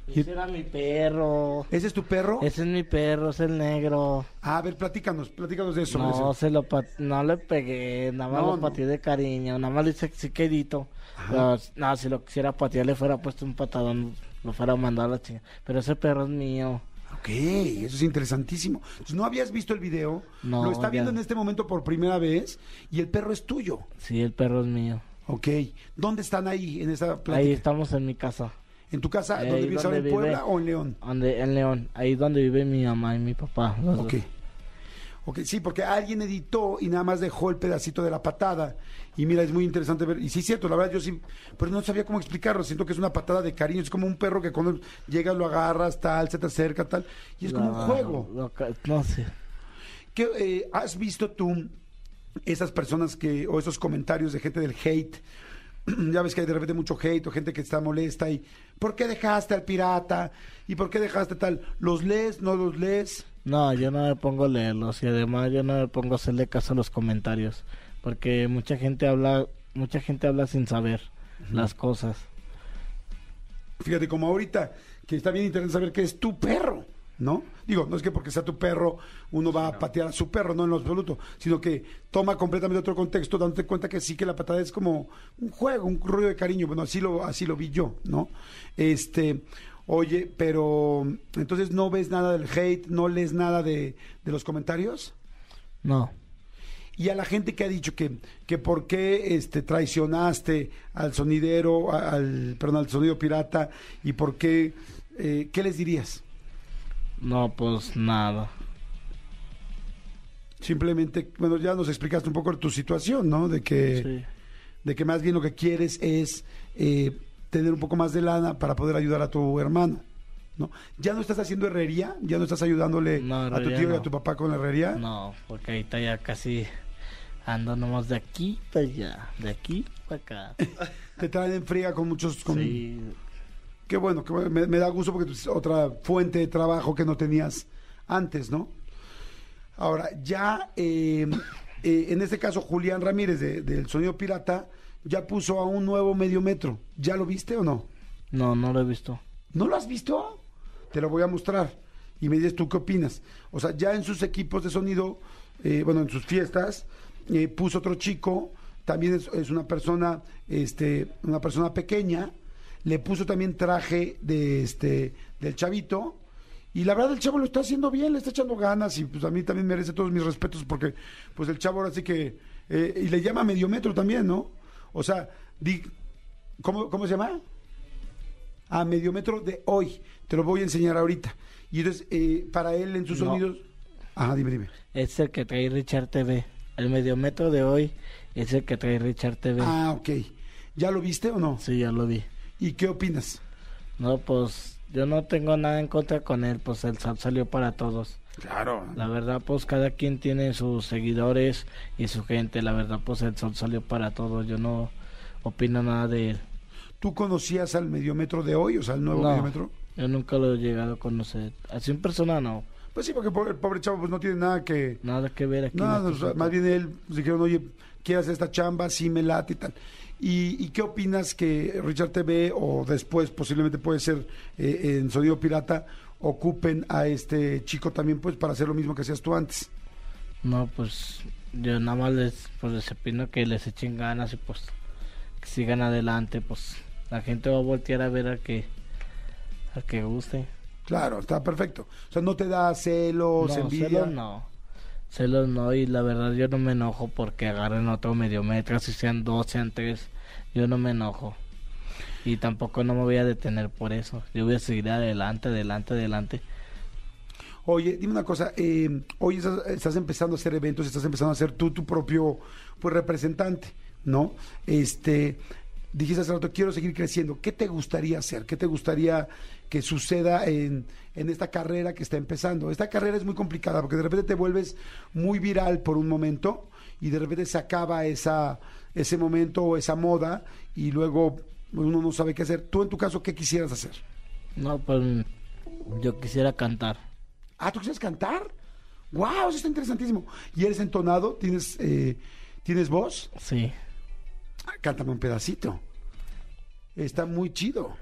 ese era mi perro. ¿Ese es tu perro? Ese es mi perro, es el negro. Ah, a ver, platícanos, platícanos de eso. No, se lo no le pegué, nada más No, lo no. pateé de cariño, nada más le hice sí quedito. Pero, no, si lo quisiera patear le fuera puesto un patadón, lo fuera mandado a la chingada. Pero ese perro es mío. Ok, eso es interesantísimo. Entonces, ¿no habías visto el video? No, Lo está viendo ya. en este momento por primera vez y el perro es tuyo. Sí, el perro es mío. Ok. ¿Dónde están ahí en esa plática? Ahí estamos en mi casa, ¿En tu casa? Ahí ¿Dónde vives ahora? ¿En donde vive. Puebla o en León? donde, en León, ahí donde vive mi mamá y mi papá. los Ok. dos. Ok, sí, porque alguien editó y nada más dejó el pedacito de la patada. Y mira, es muy interesante ver. Y sí, es cierto, la verdad, yo sí, pero no sabía cómo explicarlo. Siento que es una patada de cariño. Es como un perro que cuando llegas lo agarras, tal, se te acerca, tal. Y es como un juego. no sé. ¿Qué, eh, ¿Has visto tú esas personas que, o esos comentarios de gente del hate? ya ves que hay de repente mucho hate o gente que está molesta y ¿por qué dejaste al pirata? ¿Y por qué dejaste tal? ¿Los lees? ¿No los lees? No, yo no me pongo a leerlos y además yo no me pongo a hacerle caso a los comentarios, porque mucha gente habla, mucha gente habla sin saber las cosas. Fíjate, como ahorita, que está bien interesante saber que es tu perro, ¿no? Digo, no es que porque sea tu perro uno va a patear a su perro, no en lo absoluto, sino que toma completamente otro contexto, dándote cuenta que sí que la patada es como un juego, un rollo de cariño. Bueno, así lo, así lo vi yo, ¿no? Este, oye, pero entonces no ves nada del hate, no lees nada de, de los comentarios. No, Y a la gente que ha dicho que, que por qué este, traicionaste al sonidero, al, perdón, al sonido pirata, y por qué, eh, ¿qué les dirías? No, pues nada. Simplemente, bueno, ya nos explicaste un poco tu situación, ¿no? De que, Sí. de que más bien lo que quieres es eh, tener un poco más de lana para poder ayudar a tu hermano, ¿no? ¿Ya no estás haciendo herrería? ¿Ya no estás ayudándole No, a tu tío y a tu papá con la herrería? No, porque ahorita ya casi ando nomás de aquí para allá, de aquí para acá. Te traen en friega con muchos... Con... Sí, Qué bueno, qué bueno. Me, me da gusto porque es otra fuente de trabajo que no tenías antes, ¿no? Ahora, ya eh, eh, en este caso, Julián Ramírez de- del Sonido Pirata ya puso a un nuevo medio metro. ¿Ya lo viste o no? no, no lo he visto. ¿No lo has visto? Te lo voy a mostrar y me dices tú qué opinas. O sea, ya en sus equipos de sonido, eh, bueno, en sus fiestas, eh, puso otro chico, también es, es una persona, este, una persona pequeña, le puso también traje de este, del chavito. Y la verdad el chavo lo está haciendo bien, le está echando ganas y pues a mí también merece todos mis respetos porque pues el chavo ahora sí que... eh, y le llama medio metro también, ¿no? O sea, di, ¿cómo, ¿cómo se llama? a medio metro de hoy. Te lo voy a enseñar ahorita. Y entonces, eh, para él en sus No. sonidos. Ajá, dime, dime. Es el que trae Richard TV. el mediometro de hoy es el que trae Richard TV. Ah, ok. ¿Ya lo viste o no? Sí, ya lo vi. ¿Y qué opinas? No, pues yo no tengo nada en contra con él, pues el SAP salió para todos. Claro. La verdad, pues cada quien tiene sus seguidores y su gente. La verdad, pues el sol salió para todos. Yo no opino nada de él. ¿Tú conocías al mediómetro de hoy, o sea, el nuevo No, mediómetro? yo nunca lo he llegado a conocer. Así en persona no. Pues sí, porque el pobre chavo pues no tiene nada que... Nada que ver aquí. Nada, o sea, más bien él pues, dijeron, oye, ¿quieres hacer esta chamba? Sí, me late y tal. ¿Y, y qué opinas que Richard TV o después posiblemente puede ser eh, en Sonido Pirata ocupen a este chico también pues para hacer lo mismo que hacías tú antes? No, pues yo nada más les, pues, les opino que les echen ganas y pues que sigan adelante. Pues la gente va a voltear a ver al que, al que guste. Claro, está perfecto. O sea, no te da celos, no, envidia. celos no. Celos no, y la verdad yo no me enojo porque agarren otro mediometro, si sean dos, sean tres, yo no me enojo. Y tampoco no me voy a detener por eso. Yo voy a seguir adelante, adelante, adelante. Oye, dime una cosa, eh, hoy estás, estás empezando a hacer eventos, estás empezando a ser tú tu propio pues, representante, ¿no? Este, dijiste hace rato, quiero seguir creciendo. ¿Qué te gustaría hacer? ¿Qué te gustaría que suceda en, en esta carrera que está empezando? Esta carrera es muy complicada porque de repente te vuelves muy viral por un momento y de repente se acaba esa, ese momento o esa moda y luego uno no sabe qué hacer. Tú en tu caso, ¿qué quisieras hacer? No, pues yo quisiera cantar. Ah, ¿tú quieres cantar? ¡Wow! Eso está interesantísimo. ¿Y eres entonado? ¿Tienes, eh, ¿tienes voz? Sí. Ah, Cántame un pedacito. Está muy chido.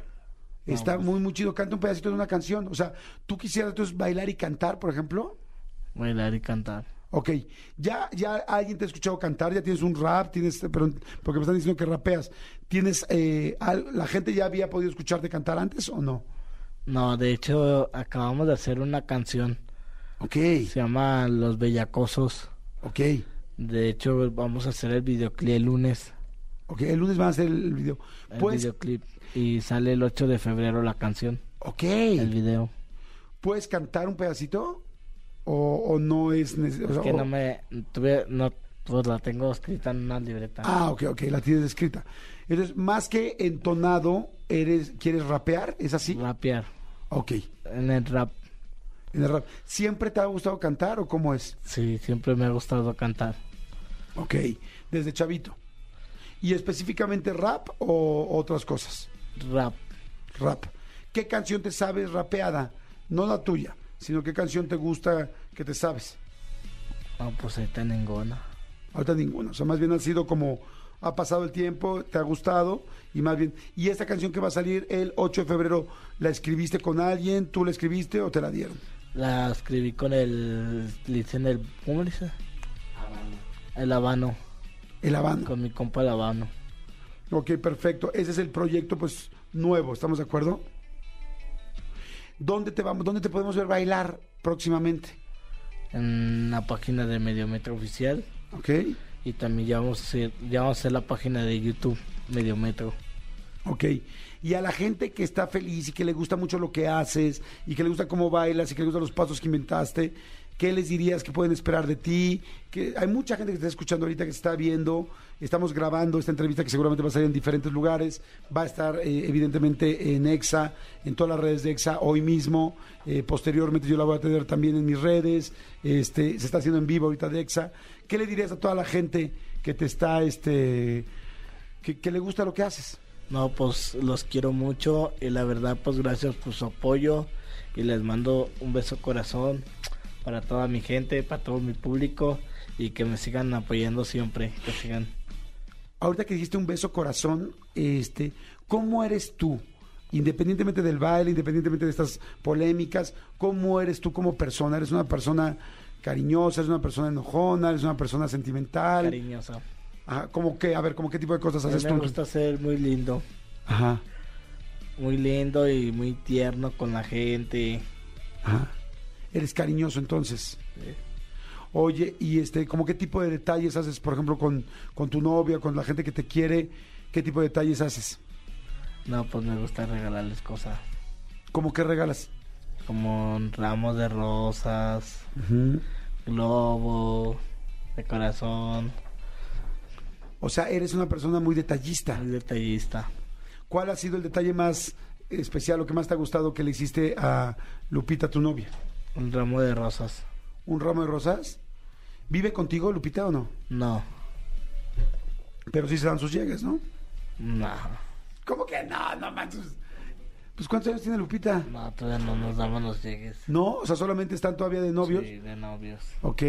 Está muy, muy chido. Canta un pedacito de una canción. O sea, ¿tú quisieras entonces bailar y cantar, por ejemplo? Bailar y cantar. Ok. ¿Ya, ya alguien te ha escuchado cantar? ¿Ya tienes un rap? ¿Tienes, pero, porque me están diciendo que rapeas. ¿Tienes, eh, al- ¿La gente ya había podido escucharte cantar antes o no? No, de hecho acabamos de hacer una canción. Ok. Se llama Los Bellacosos. Ok. De hecho vamos a hacer el videoclip el lunes. Ok. El lunes van a hacer el video. El Pues, videoclip. Y sale el 8 de febrero la canción. ok. El video. ¿Puedes cantar un pedacito? ¿O, o no es Es necesario? que no me... Tuve, no, pues la tengo escrita en una libreta. Ah, ok, ok, la tienes escrita. Entonces, más que entonado, eres, ¿quieres rapear? ¿Es así? Rapear. Ok, En el rap. en el rap. ¿Siempre te ha gustado cantar o cómo es? Sí, siempre me ha gustado cantar. Ok, desde chavito. ¿Y específicamente rap o otras cosas? Rap. Rap. ¿Qué canción te sabes rapeada? No la tuya, sino qué canción te gusta que te sabes. No, pues ahí está ninguna. Ahorita ninguna. O sea, más bien ha sido como ha pasado el tiempo, te ha gustado y más bien. ¿Y esta canción que va a salir el 8 de febrero, la escribiste con alguien? ¿Tú la escribiste o te la dieron? La escribí con el... dicen el... ¿Cómo le dice? El habano. El Habano. Con mi compa el habano. Ok, perfecto. Ese es el proyecto, pues, nuevo. ¿Estamos de acuerdo? ¿Dónde te vamos? ¿Dónde te podemos ver bailar próximamente? En la página de Mediometro Oficial. ¿Ok? Y también ya vamos a hacer, ya vamos a hacer la página de YouTube, Mediometro. Ok. Y a la gente que está feliz y que le gusta mucho lo que haces y que le gusta cómo bailas y que le gustan los pasos que inventaste, ¿qué les dirías que pueden esperar de ti? Que hay mucha gente que está escuchando ahorita que está viendo. Estamos grabando esta entrevista que seguramente va a salir en diferentes lugares. Va a estar eh, evidentemente en EXA, en todas las redes de EXA hoy mismo. Eh, posteriormente yo la voy a tener también en mis redes. Este, se está haciendo en vivo ahorita de EXA. ¿Qué le dirías a toda la gente que te está, este, que le gusta lo que haces? No, pues los quiero mucho y la verdad, pues gracias por su apoyo y les mando un beso corazón para toda mi gente, para todo mi público y que me sigan apoyando siempre, que sigan. ahorita que dijiste un beso corazón, este, ¿cómo eres tú? Independientemente del baile, independientemente de estas polémicas, ¿cómo eres tú como persona? ¿Eres una persona cariñosa, eres una persona enojona, eres una persona sentimental? Cariñosa. Ajá, ¿cómo qué? A ver, ¿cómo qué tipo de cosas haces me tú? gusta ser muy lindo, Ajá, muy lindo y muy tierno con la gente. ajá. Eres cariñoso entonces. Oye, y este, ¿cómo qué tipo de detalles haces, por ejemplo, con, con tu novia, con la gente que te quiere? ¿Qué tipo de detalles haces? No, pues me gusta regalarles cosas ¿Cómo que regalas? como ramos de rosas, globo, de corazón, O sea, eres una persona muy detallista. muy detallista. ¿Cuál ha sido el detalle más especial o que más te ha gustado que le hiciste a Lupita, tu novia? Un ramo de rosas. ¿Un ramo de rosas? ¿Vive contigo, Lupita, o no? No, Pero sí se dan sus llegues, ¿no? no, ¿Cómo que no? No manches. Pues ¿cuántos años tiene Lupita? no, todavía no nos damos los llegues. No, o sea, solamente están todavía de novios. Sí, de novios. Ok,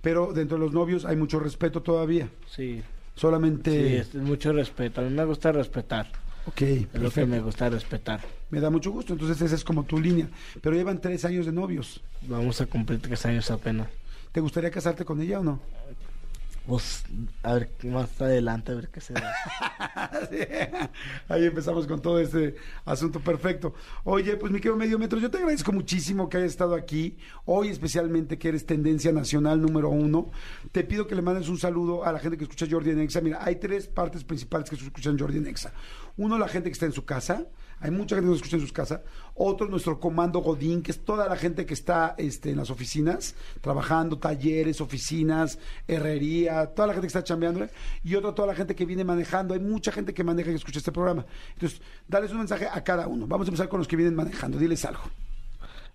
pero dentro de los novios hay mucho respeto todavía. Sí, Solamente... sí, es mucho respeto. A mí me gusta respetar. Ok, Es lo que me gusta respetar. Me da mucho gusto, entonces esa es como tu línea. Pero llevan tres años de novios. Vamos a cumplir tres años apenas. ¿Te gustaría casarte con ella o no? Pues, a ver, más adelante, a ver qué se da. Ahí empezamos con todo este asunto perfecto. Oye, pues mi querido Medio Metro, yo te agradezco muchísimo que hayas estado aquí. Hoy especialmente que eres tendencia nacional número uno. Te pido que le mandes un saludo a la gente que escucha Jordi en Exa. Mira, hay tres partes principales que escuchan Jordi en Exa. Uno, la gente que está en su casa. Hay mucha gente que nos escucha en sus casas. Otro, nuestro comando Godín, que es toda la gente que está este, en las oficinas, trabajando, talleres, oficinas, herrería, toda la gente que está chambeando. Y otro, toda la gente que viene manejando. Hay mucha gente que maneja y escucha este programa. Entonces, dales un mensaje a cada uno. Vamos a empezar con los que vienen manejando. Diles algo.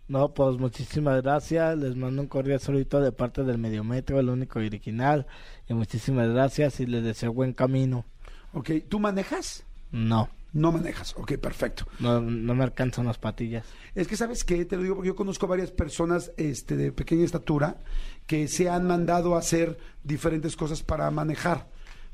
No, pues muchísimas gracias. Les mando un cordial saludito de parte del Mediometro, el único y original. Y muchísimas gracias y les deseo buen camino. Ok, ¿tú manejas? No, No manejas. Ok, perfecto. no, no me alcanzan las patillas. Es que, ¿sabes qué? Te lo digo porque yo conozco varias personas este, de pequeña estatura que se han mandado a hacer diferentes cosas para manejar.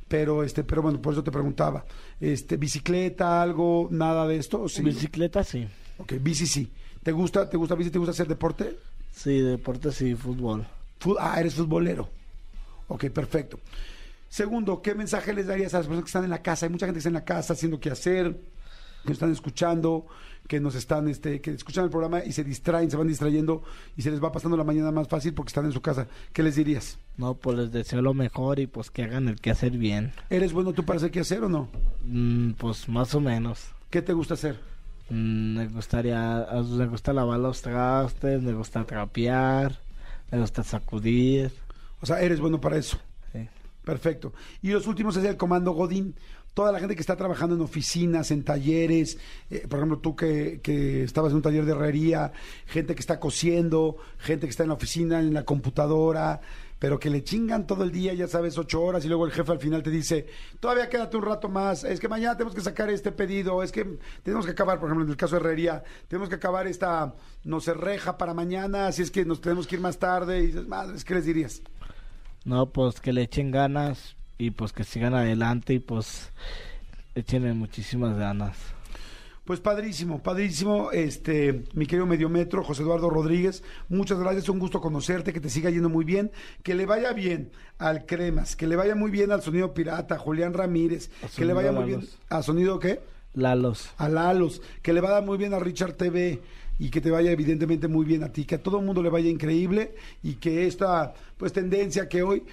Pero, este, pero bueno, por eso te preguntaba. Este, ¿Bicicleta, algo, nada de esto? ¿O sí? Bicicleta sí. Ok, bici sí. ¿Te gusta, te gusta bici? ¿Te gusta hacer deporte? Sí, deportes y fútbol. Ah, eres futbolero. Ok, perfecto. Segundo, ¿qué mensaje les darías a las personas que están en la casa? Hay mucha gente que está en la casa haciendo qué hacer, que nos están escuchando, que nos están, este, que escuchan el programa y se distraen, se van distrayendo y se les va pasando la mañana más fácil porque están en su casa. ¿Qué les dirías? No, pues les deseo lo mejor y pues que hagan el que hacer bien. ¿Eres bueno tú para hacer qué hacer o no? Mm, pues más o menos. ¿Qué te gusta hacer? Mm, me gustaría, me gusta lavar los trastes, me gusta trapear, me gusta sacudir. O sea, eres bueno para eso. Perfecto. Y los últimos es el comando Godín. Toda la gente que está trabajando en oficinas, en talleres, eh, por ejemplo, tú que, que estabas en un taller de herrería, gente que está cosiendo, gente que está en la oficina, en la computadora, pero que le chingan todo el día, ya sabes, ocho horas, y luego el jefe al final te dice, todavía quédate un rato más, es que mañana tenemos que sacar este pedido, es que tenemos que acabar, por ejemplo, en el caso de herrería, tenemos que acabar esta, no sé, reja para mañana, así es que nos tenemos que ir más tarde, y dices, madres, ¿qué les dirías? No, pues que le echen ganas y pues que sigan adelante y pues échenle muchísimas ganas. Pues padrísimo, padrísimo, este, mi querido Mediometro, José Eduardo Rodríguez, muchas gracias, un gusto conocerte, que te siga yendo muy bien, que le vaya bien al Cremas, que le vaya muy bien al Sonido Pirata, Julián Ramírez, que le vaya muy bien a Sonido qué? Lalos. A Lalos, que le vaya muy bien a Richard TV y que te vaya evidentemente muy bien a ti, que a todo el mundo le vaya increíble y que esta pues tendencia que hoy,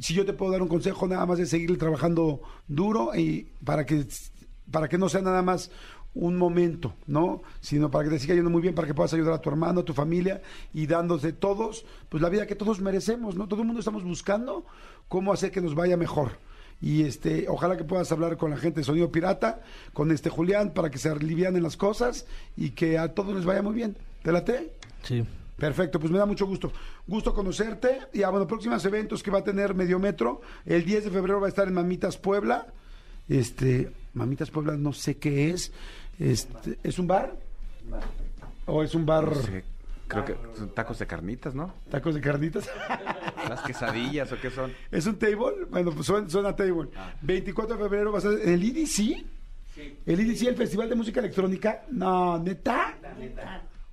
si yo te puedo dar un consejo nada más de seguir trabajando duro y para que para que no sea nada más un momento, ¿no? Sino para que te siga yendo muy bien, para que puedas ayudar a tu hermano, a tu familia y dándose todos, pues la vida que todos merecemos, ¿no? Todo el mundo estamos buscando cómo hacer que nos vaya mejor. Y este, ojalá que puedas hablar con la gente de Sonido Pirata, con este Julián, para que se alivianen las cosas y que a todos les vaya muy bien. ¿Te late? Sí. Perfecto, pues me da mucho gusto. Gusto conocerte. Y a bueno, próximos eventos que va a tener Mediometro. El 10 de febrero va a estar en Mamitas Puebla. Este, Mamitas Puebla no sé qué es. Este, ¿es un bar? ¿O es un bar creo que son tacos de carnitas, ¿no? tacos de carnitas? Las quesadillas o qué son. ¿Es un table? Bueno, pues suena, suena table. 24 de febrero va a el IDC. ¿El IDC, el Festival de Música Electrónica? No, ¿neta?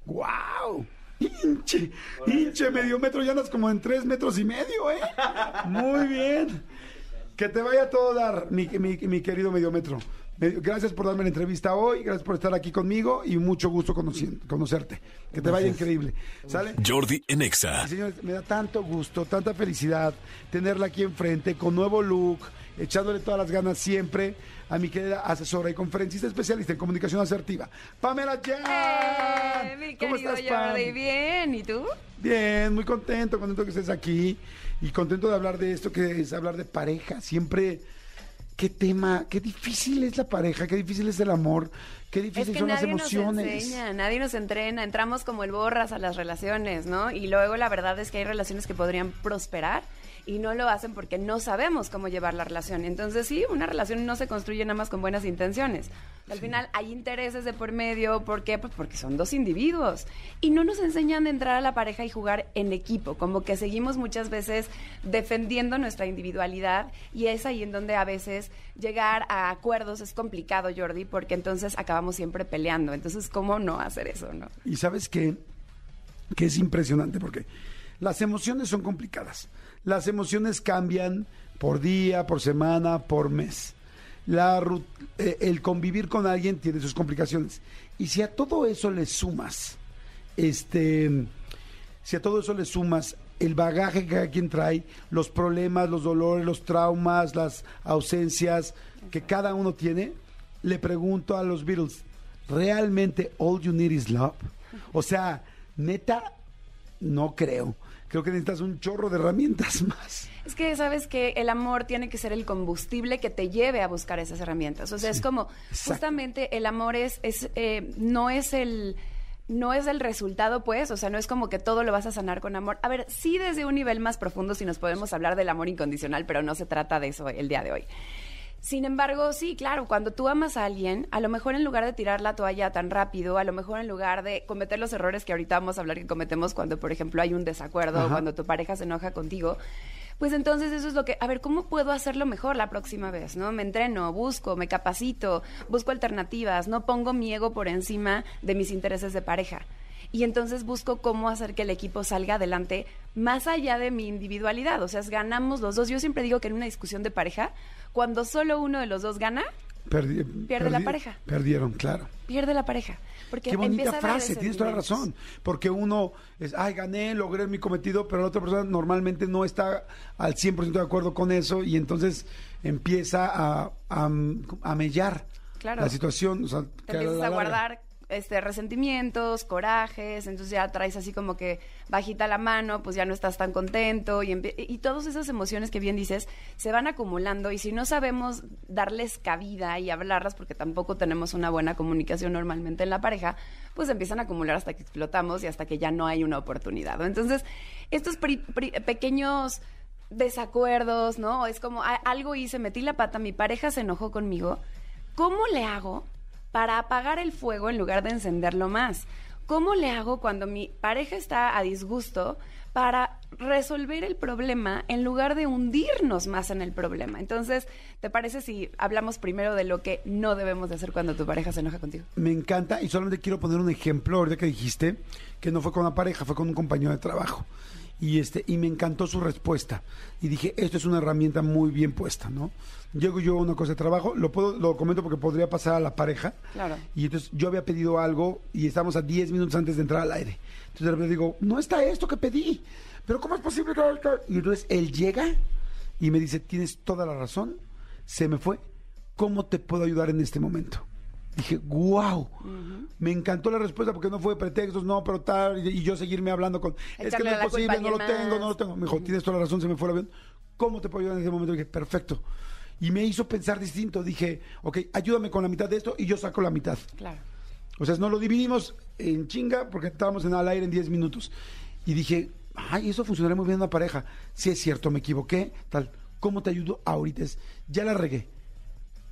¡Guau! Hinche, hinche, medio metro, ya andas como en tres metros y medio, ¿eh? Muy bien. Que te vaya a todo dar, mi, mi, mi querido medio metro. Me- Gracias por darme la entrevista hoy, gracias por estar aquí conmigo y mucho gusto conocerte. Que te vaya increíble. ¿Sale? Jordi en Exa. Y, señores, me da tanto gusto, tanta felicidad tenerla aquí enfrente con nuevo look, echándole todas las ganas siempre a mi querida asesora y conferencista especialista en comunicación asertiva, Pamela Jan. Eh, mi ¿Cómo querido estás, Pam? Jordi, bien, ¿y tú? Bien, muy contento, contento que estés aquí. Y contento de hablar de esto que es hablar de pareja. Siempre, qué tema, qué difícil es la pareja, qué difícil es el amor, qué Es difícil que son las nadie nos emociones. enseña, nadie nos entrena, entramos como el borras a las relaciones, ¿no? Y luego la verdad es que hay relaciones que podrían prosperar y no lo hacen porque no sabemos cómo llevar la relación. Entonces sí, una relación no se construye nada más con buenas intenciones. Al final hay intereses de por medio, ¿por qué? Pues porque son dos individuos. Y no nos enseñan de entrar a la pareja y jugar en equipo, como que seguimos muchas veces defendiendo nuestra individualidad y es ahí en donde a veces llegar a acuerdos es complicado, Jordi, porque entonces acabamos siempre peleando. Entonces, ¿cómo no hacer eso, no? Y sabes qué? que es impresionante porque las emociones son complicadas. Las emociones cambian por día, por semana, por mes. La, eh, el convivir con alguien tiene sus complicaciones. Y si a todo eso le sumas, este, si a todo eso le sumas el bagaje que cada quien trae, los problemas, los dolores, los traumas, las ausencias que cada uno tiene, le pregunto a los Beatles, ¿realmente all you need is love? O sea, neta, no creo. Creo que necesitas un chorro de herramientas más. Es que sabes que el amor tiene que ser el combustible que te lleve a buscar esas herramientas. O sea, es como exacto. justamente el amor es, es eh, no es el no es el resultado, pues, o sea, no es como que todo lo vas a sanar con amor. A ver, sí desde un nivel más profundo si nos podemos hablar del amor incondicional, pero no se trata de eso el día de hoy. Sin embargo, sí, claro, cuando tú amas a alguien, a lo mejor en lugar de tirar la toalla tan rápido, a lo mejor en lugar de cometer los errores que ahorita vamos a hablar que cometemos cuando, por ejemplo, hay un desacuerdo, Ajá. cuando tu pareja se enoja contigo, pues entonces eso es lo que, a ver, ¿cómo puedo hacerlo mejor la próxima vez? ¿No? Me entreno, busco, me capacito, busco alternativas, no pongo mi ego por encima de mis intereses de pareja. Y entonces busco cómo hacer que el equipo salga adelante más allá de mi individualidad. O sea, ganamos los dos. Yo siempre digo que en una discusión de pareja, cuando solo uno de los dos gana, Perdi- Pierde la pareja. Perdieron, claro. pierde la pareja. Porque Qué bonita frase, tienes toda la razón. Porque uno es, ay, gané, logré mi cometido, pero la otra persona normalmente no está al 100% de acuerdo con eso y entonces empieza a, a, a mellar Claro. la situación. O sea, te que a la empiezas a guardar este resentimientos, corajes, entonces ya traes así como que bajita la mano, pues ya no estás tan contento y, y todas esas emociones que bien dices se van acumulando y si no sabemos darles cabida y hablarlas porque tampoco tenemos una buena comunicación normalmente en la pareja, pues empiezan a acumular hasta que explotamos y hasta que ya no hay una oportunidad. Entonces, estos pri- pri- pequeños desacuerdos, ¿no? Es como "Ah, algo hice, metí la pata, mi pareja se enojó conmigo. ¿Cómo le hago para apagar el fuego en lugar de encenderlo más? ¿Cómo le hago cuando mi pareja está a disgusto para resolver el problema en lugar de hundirnos más en el problema? Entonces, ¿te parece si hablamos primero de lo que no debemos de hacer cuando tu pareja se enoja contigo? Me encanta y solamente quiero poner un ejemplo ahorita que dijiste que no fue con una pareja, fue con un compañero de trabajo. Y este y me encantó su respuesta. Y dije, esto es una herramienta muy bien puesta, ¿no? Llego yo a una cosa de trabajo, lo puedo lo comento porque podría pasar a la pareja. Claro. Y entonces yo había pedido algo y estamos a 10 minutos antes de entrar al aire. Entonces de repente digo, no está esto que pedí. Pero ¿cómo es posible? que no está?" Y entonces él llega y me dice, tienes toda la razón, se me fue. ¿Cómo te puedo ayudar en este momento? Dije, wow, me encantó la respuesta porque no fue pretextos, no, pero tal, y, yo seguirme hablando con, es que Echarle no es posible, no lo alguien tengo, más. no lo tengo. Me dijo, tienes toda la razón, se me fue el avión. ¿Cómo te puedo ayudar en ese momento? Dije, perfecto. Y me hizo pensar distinto. Dije, ok, ayúdame con la mitad de esto y yo saco la mitad. Claro. O sea, no lo dividimos en chinga porque estábamos en al aire en 10 minutos. Y dije, ay, eso funcionaría muy bien en una pareja. Si es cierto, me equivoqué, tal. ¿Cómo te ayudo ahorita? Es, ya la regué.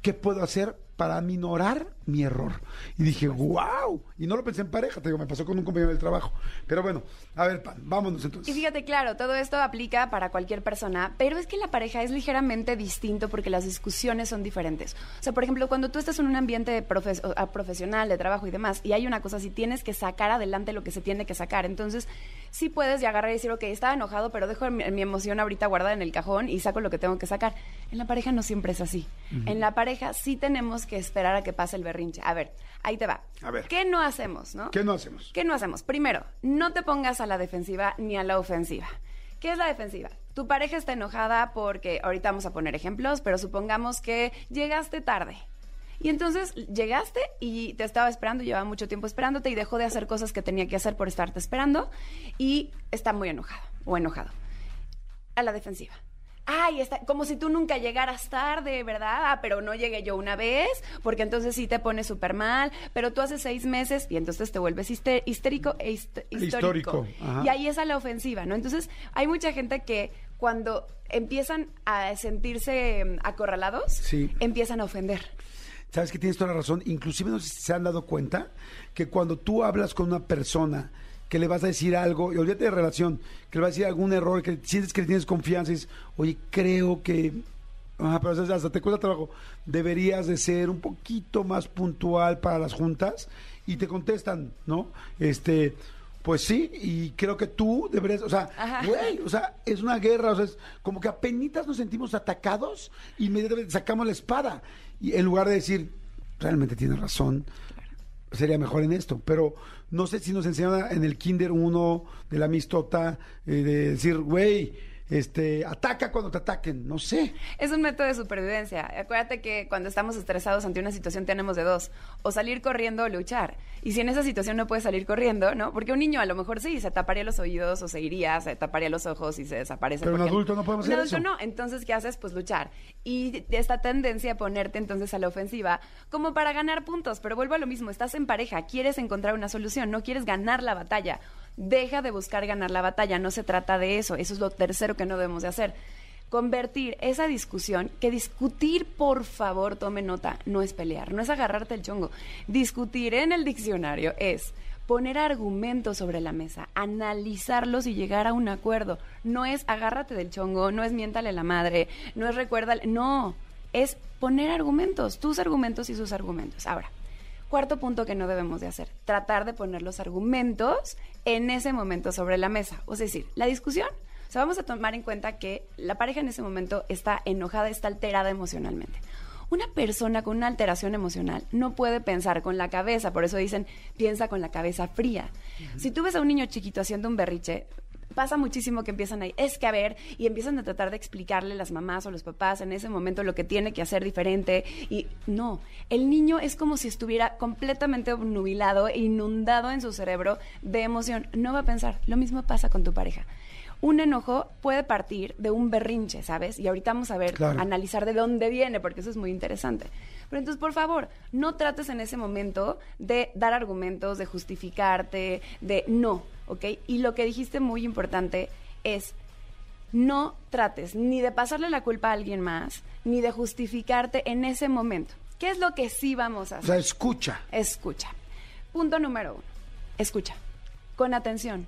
¿Qué puedo hacer para minorar mi error? Y dije, wow. Y no lo pensé en pareja, te digo, me pasó con un compañero del trabajo. Pero bueno, a ver, Pan, vámonos entonces. Y fíjate, claro, todo esto aplica para cualquier persona, pero es que la pareja es ligeramente distinto porque las discusiones son diferentes. O sea, por ejemplo, cuando tú estás en un ambiente profe- o- a- profesional, de trabajo y demás, y hay una cosa así, tienes que sacar adelante lo que se tiene que sacar. Entonces, sí puedes ya agarrar y decir, ok, estaba enojado, pero dejo mi, mi emoción ahorita guardada en el cajón y saco lo que tengo que sacar. En la pareja no siempre es así. En la pareja sí tenemos que esperar a que pase el berrinche. A ver, ahí te va. A ver. ¿Qué no hacemos, no? ¿Qué no hacemos? ¿Qué no hacemos? Primero, no te pongas a la defensiva ni a la ofensiva. ¿Qué es la defensiva? Tu pareja está enojada porque, ahorita vamos a poner ejemplos, pero supongamos que llegaste tarde. Y entonces llegaste y te estaba esperando, llevaba mucho tiempo esperándote y dejó de hacer cosas que tenía que hacer por estarte esperando y está muy enojada o enojado. a la defensiva. Ay, está, como si tú nunca llegaras tarde, ¿verdad? Ah, pero no llegué yo una vez, porque entonces sí te pones súper mal, pero tú hace seis meses y entonces te vuelves histérico e hist- histórico. Y ahí es a la ofensiva, ¿no? Entonces, hay mucha gente que cuando empiezan a sentirse acorralados, Sí. empiezan a ofender. Sabes que tienes toda la razón. Inclusive no sé si se han dado cuenta que cuando tú hablas con una persona que le vas a decir algo, y olvídate de relación, que le vas a decir algún error, que sientes que le tienes confianza y dices, oye, creo que... Ajá, pero hasta- te cuesta trabajo. Deberías de ser un poquito más puntual para las juntas y te contestan, ¿no? Este, pues sí, y creo que tú deberías, o sea, güey, o sea, es una guerra, o sea, es como que apenas nos sentimos atacados y inmediatamente sacamos la espada. Y en lugar de decir, realmente tienes razón, sería mejor en esto. Pero no sé si nos enseñaron en el kinder uno de la mistota, eh, de decir, güey, este, ataca cuando te ataquen, no sé. Es un método de supervivencia. Acuérdate que cuando estamos estresados ante una situación tenemos de dos, o salir corriendo o luchar. Y si en esa situación no puedes salir corriendo, ¿no? Porque un niño a lo mejor sí, se taparía los oídos o se iría, se taparía los ojos y se desaparece. Pero un adulto no podemos Un hacer adulto eso. no. Entonces, ¿qué haces? Pues luchar. Y esta tendencia a ponerte entonces a la ofensiva como para ganar puntos. Pero vuelvo a lo mismo, estás en pareja, quieres encontrar una solución, no quieres ganar la batalla. Deja de buscar ganar la batalla, no se trata de eso. Eso es lo tercero que no debemos de hacer. Convertir esa discusión, que discutir, por favor, tome nota, no es pelear, no es agarrarte el chongo. Discutir en el diccionario es poner argumentos sobre la mesa, analizarlos y llegar a un acuerdo. No es agárrate del chongo, no es miéntale la madre, no es recuérdale, no, es poner argumentos, tus argumentos y sus argumentos. Ahora, cuarto punto que no debemos de hacer, tratar de poner los argumentos en ese momento sobre la mesa. Es decir, la discusión, o sea, vamos a tomar en cuenta que la pareja en ese momento está enojada, está alterada emocionalmente. Una persona con una alteración emocional no puede pensar con la cabeza, por eso dicen piensa con la cabeza fría. Si tú ves a un niño chiquito haciendo un berriche, pasa muchísimo que empiezan ahí, es que a ver, y empiezan a tratar de explicarle las mamás o los papás en ese momento lo que tiene que hacer diferente. Y no, el niño es como si estuviera completamente obnubilado e inundado en su cerebro de emoción. No va a pensar. Lo mismo pasa con tu pareja. Un enojo puede partir de un berrinche, ¿sabes? Y ahorita vamos a ver, Claro. analizar de dónde viene, porque eso es muy interesante. Pero entonces, por favor, no trates en ese momento de dar argumentos, de justificarte, de no, ¿ok? Y lo que dijiste muy importante es, no trates ni de pasarle la culpa a alguien más, ni de justificarte en ese momento. ¿Qué es lo que sí vamos a O hacer? sea, escucha. Escucha. Punto número uno. Escucha. Con atención,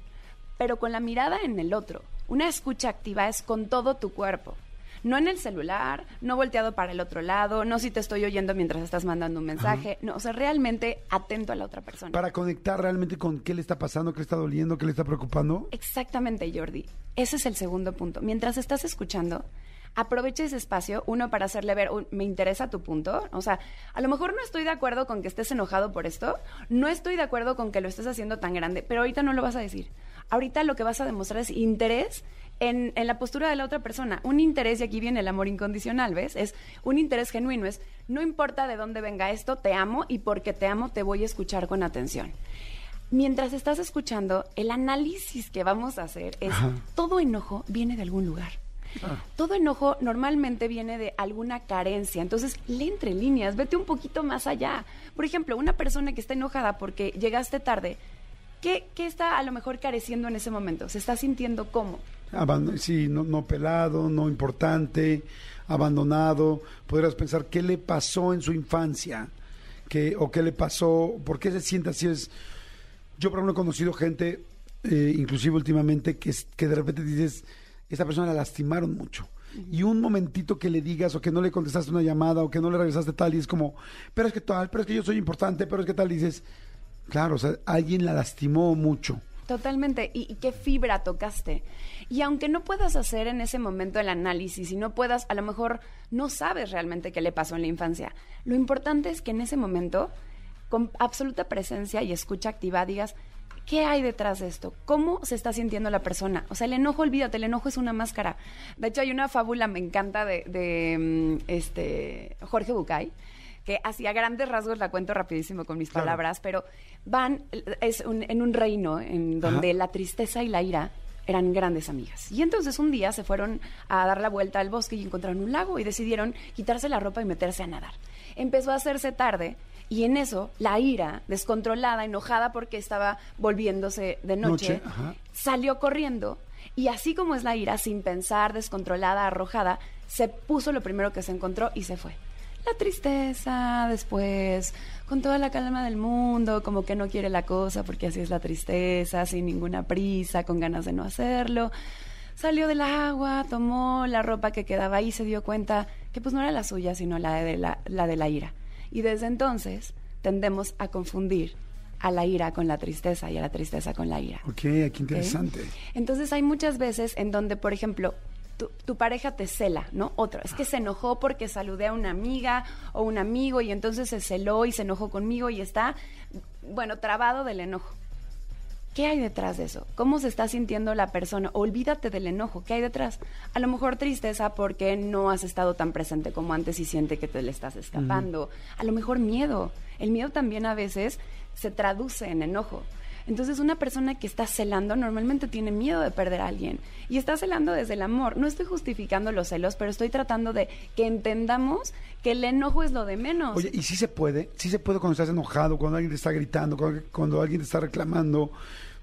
pero con la mirada en el otro. Una escucha activa es con todo tu cuerpo. No en el celular, no volteado para el otro lado, no si te estoy oyendo mientras estás mandando un mensaje. No, o sea, realmente atento a la otra persona. Para conectar realmente con qué le está pasando, qué le está doliendo, qué le está preocupando. Exactamente, Jordi. Ese es el segundo punto. Mientras estás escuchando, aprovecha ese espacio, uno, para hacerle ver, "Un- me interesa tu punto. O sea, a lo mejor no estoy de acuerdo con que estés enojado por esto, no estoy de acuerdo con que lo estés haciendo tan grande, pero ahorita no lo vas a decir. Ahorita lo que vas a demostrar es interés en, en la postura de la otra persona. Un interés, y aquí viene el amor incondicional, ¿ves? Es un interés genuino, es, no importa de dónde venga esto, te amo y porque te amo te voy a escuchar con atención. Mientras estás escuchando, el análisis que vamos a hacer es, Ajá. todo enojo viene de algún lugar. Todo enojo normalmente viene de alguna carencia. Entonces, lee entre líneas, vete un poquito más allá. Por ejemplo, una persona que está enojada porque llegaste tarde, ¿qué, qué está a lo mejor careciendo en ese momento? ¿Se está sintiendo cómo? Sí, no, no pelado, no importante, abandonado. Podrías pensar qué le pasó en su infancia, ¿Qué- o qué le pasó, por qué se siente así. Es, yo, por ejemplo, he conocido gente, eh, inclusive últimamente, que, que de repente dices, esta persona la lastimaron mucho. Y un momentito que le digas o que no le contestaste una llamada o que no le regresaste tal y es como, pero es que tal, pero es que yo soy importante, pero es que tal, dices, claro, o sea, alguien la lastimó mucho. Totalmente. ¿Y, qué fibra tocaste? Y aunque no puedas hacer en ese momento el análisis y no puedas, a lo mejor no sabes realmente qué le pasó en la infancia. Lo importante es que en ese momento, con absoluta presencia y escucha activa, digas, ¿qué hay detrás de esto? ¿Cómo se está sintiendo la persona? O sea, el enojo, olvídate, el enojo es una máscara. De hecho, hay una fábula, me encanta, de, de, mm, este, Jorge Bucay, que hacía grandes rasgos, la cuento rapidísimo con mis Claro. palabras, pero van, es un- en un reino en donde Ajá. la tristeza y la ira eran grandes amigas. Y entonces un día se fueron a dar la vuelta al bosque y encontraron un lago y decidieron quitarse la ropa y meterse a nadar. Empezó a hacerse tarde y en eso la ira, descontrolada, enojada porque estaba volviéndose de noche, Noche, salió corriendo y así como es la ira, sin pensar, descontrolada, arrojada, se puso lo primero que se encontró y se fue. La tristeza después, con toda la calma del mundo, como que no quiere la cosa porque así es la tristeza, sin ninguna prisa, con ganas de no hacerlo. Salió del agua, tomó la ropa que quedaba ahí y se dio cuenta que pues no era la suya, sino la de la, la de la ira. Y desde entonces tendemos a confundir a la ira con la tristeza y a la tristeza con la ira. Ok, qué interesante. Entonces hay muchas veces en donde, por ejemplo, tu, tu pareja te cela, ¿no? Otro, es que se enojó porque saludé a una amiga o un amigo y entonces se celó y se enojó conmigo y está, bueno, trabado del enojo. ¿Qué hay detrás de eso? ¿Cómo se está sintiendo la persona? Olvídate del enojo. ¿Qué hay detrás? A lo mejor tristeza porque no has estado tan presente como antes y siente que te le estás escapando. A lo mejor miedo. El miedo también a veces se traduce en enojo. Entonces una persona que está celando normalmente tiene miedo de perder a alguien y está celando desde el amor. No estoy justificando los celos, pero estoy tratando de que entendamos que el enojo es lo de menos. Oye, ¿y sí se puede? ¿Sí se puede cuando estás enojado, cuando alguien te está gritando, cuando, cuando alguien te está reclamando,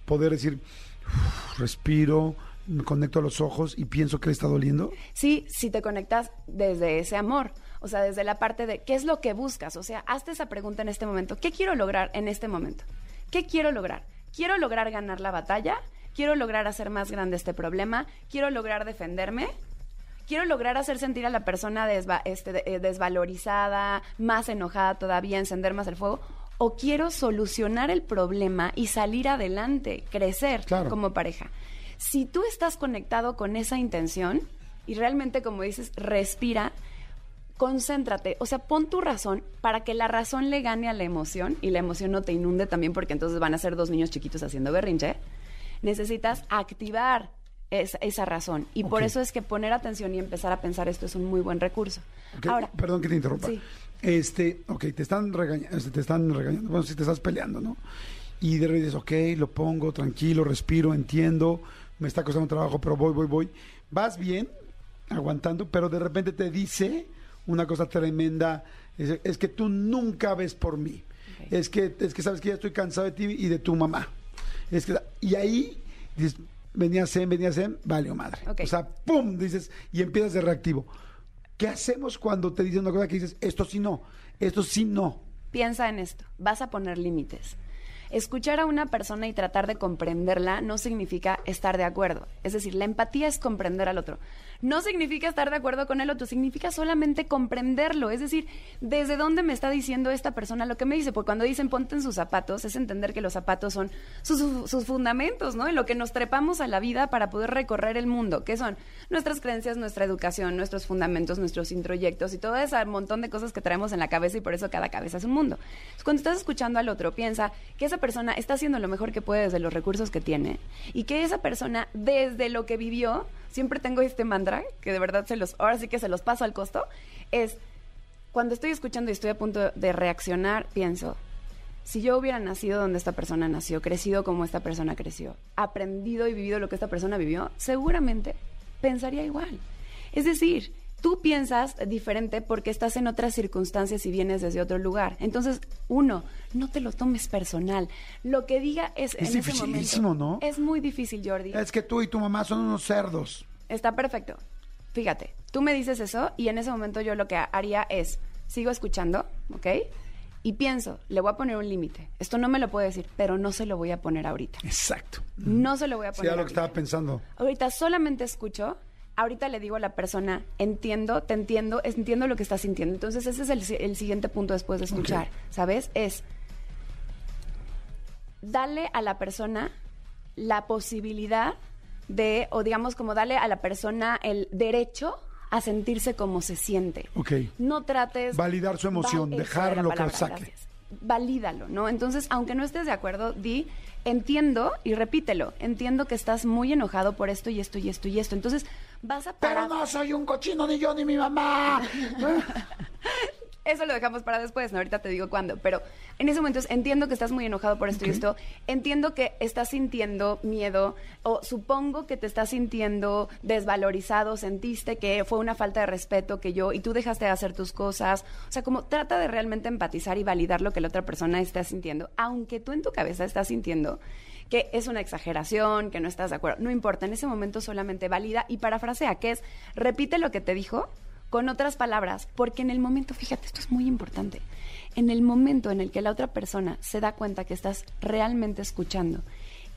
poder decir, "Uf, respiro, me conecto a los ojos y pienso que le está doliendo? Sí, si te conectas desde ese amor, o sea, desde la parte de qué es lo que buscas, o sea, hazte esa pregunta en este momento, ¿qué quiero lograr en este momento? ¿Qué quiero lograr? ¿Quiero lograr ganar la batalla? ¿Quiero lograr hacer más grande este problema? ¿Quiero lograr defenderme? ¿Quiero lograr hacer sentir a la persona desva- este, eh, desvalorizada, más enojada todavía, encender más el fuego? ¿O quiero solucionar el problema y salir adelante, crecer Claro. como pareja? Si tú estás conectado con esa intención y realmente, como dices, respira, concéntrate, o sea, pon tu razón para que la razón le gane a la emoción y la emoción no te inunde también porque entonces van a ser dos niños chiquitos haciendo berrinche. Necesitas activar esa, esa razón y por Ok. eso es que poner atención y empezar a pensar esto es un muy buen recurso. Ok, Ahora, Perdón que te interrumpa. Sí. Este, ok, te están regañando, te están regañando, bueno, si te estás peleando, ¿no? Y de repente dices, ok, lo pongo, tranquilo, respiro, entiendo, me está costando trabajo, pero voy, voy, voy. Vas bien, aguantando, pero de repente te dice una cosa tremenda, es, es que tú nunca ves por mí. Es que, es que sabes que ya estoy cansado de ti y de tu mamá. Es que, y ahí dices, venía Zen, venía Zen, vale, madre. O sea, ¡pum! Dices, y empiezas de reactivo. ¿Qué hacemos cuando te dicen una cosa que dices, esto sí no, esto sí no? piensa en esto, vas a poner límites. Escuchar a una persona y tratar de comprenderla no significa estar de acuerdo. Es decir, la empatía es comprender al otro. No significa estar de acuerdo con el otro, significa solamente comprenderlo. Es decir, desde dónde me está diciendo esta persona lo que me dice. Porque cuando dicen ponte en sus zapatos, es entender que los zapatos son sus, fundamentos, ¿no? En lo que nos trepamos a la vida para poder recorrer el mundo, que son nuestras creencias, nuestra educación, nuestros fundamentos, nuestros introyectos y todo ese montón de cosas que traemos en la cabeza y por eso cada cabeza es un mundo. Cuando estás escuchando al otro, piensa que esa persona está haciendo lo mejor que puede desde los recursos que tiene y que esa persona, desde lo que vivió, siempre tengo este mantra, que de verdad se los, ahora sí que se los paso al costo, es cuando estoy escuchando y estoy a punto de reaccionar, pienso, si yo hubiera nacido donde esta persona nació, crecido como esta persona creció, aprendido y vivido lo que esta persona vivió, seguramente pensaría igual. Es decir, tú piensas diferente porque estás en otras circunstancias y vienes desde otro lugar. Entonces, uno, no te lo tomes personal. Lo que diga es... Es en ese dificilísimo, momento, ¿no? Es muy difícil, Jordi. Es que tú y tu mamá son unos cerdos. Está perfecto. Fíjate, tú me dices eso y en ese momento yo lo que haría es, sigo escuchando, ¿ok? Y pienso, le voy a poner un límite. Esto no me lo puede decir, pero no se lo voy a poner ahorita. Exacto. No se lo voy a Sí, poner era lo que estaba pensando. Ahorita solamente escucho, ahorita le digo a la persona, entiendo, te entiendo, entiendo lo que estás sintiendo. Entonces ese es el, si- el siguiente punto después de escuchar. ¿sabes? Es darle a la persona la posibilidad de, o digamos como darle a la persona el derecho a sentirse como se siente. Ok. No trates... Validar su emoción, Val- dejar que saque. gracias. Valídalo, ¿no? Entonces, aunque no estés de acuerdo, di, entiendo y repítelo. Entiendo que estás muy enojado por esto y esto y esto y esto. Entonces, vas a Pero no soy un cochino ni yo ni mi mamá. eso lo dejamos para después, ¿no? Ahorita te digo cuándo. Pero en ese momento entiendo que estás muy enojado por esto y esto. Entiendo que estás sintiendo miedo o supongo que te estás sintiendo desvalorizado, sentiste que fue una falta de respeto que yo y tú dejaste de hacer tus cosas. O sea, como trata de realmente empatizar y validar lo que la otra persona está sintiendo, aunque tú en tu cabeza estás sintiendo que es una exageración, que no estás de acuerdo. No importa, en ese momento solamente valida y parafrasea, que es repite lo que te dijo con otras palabras, porque en el momento, fíjate, esto es muy importante, en el momento en el que la otra persona se da cuenta que estás realmente escuchando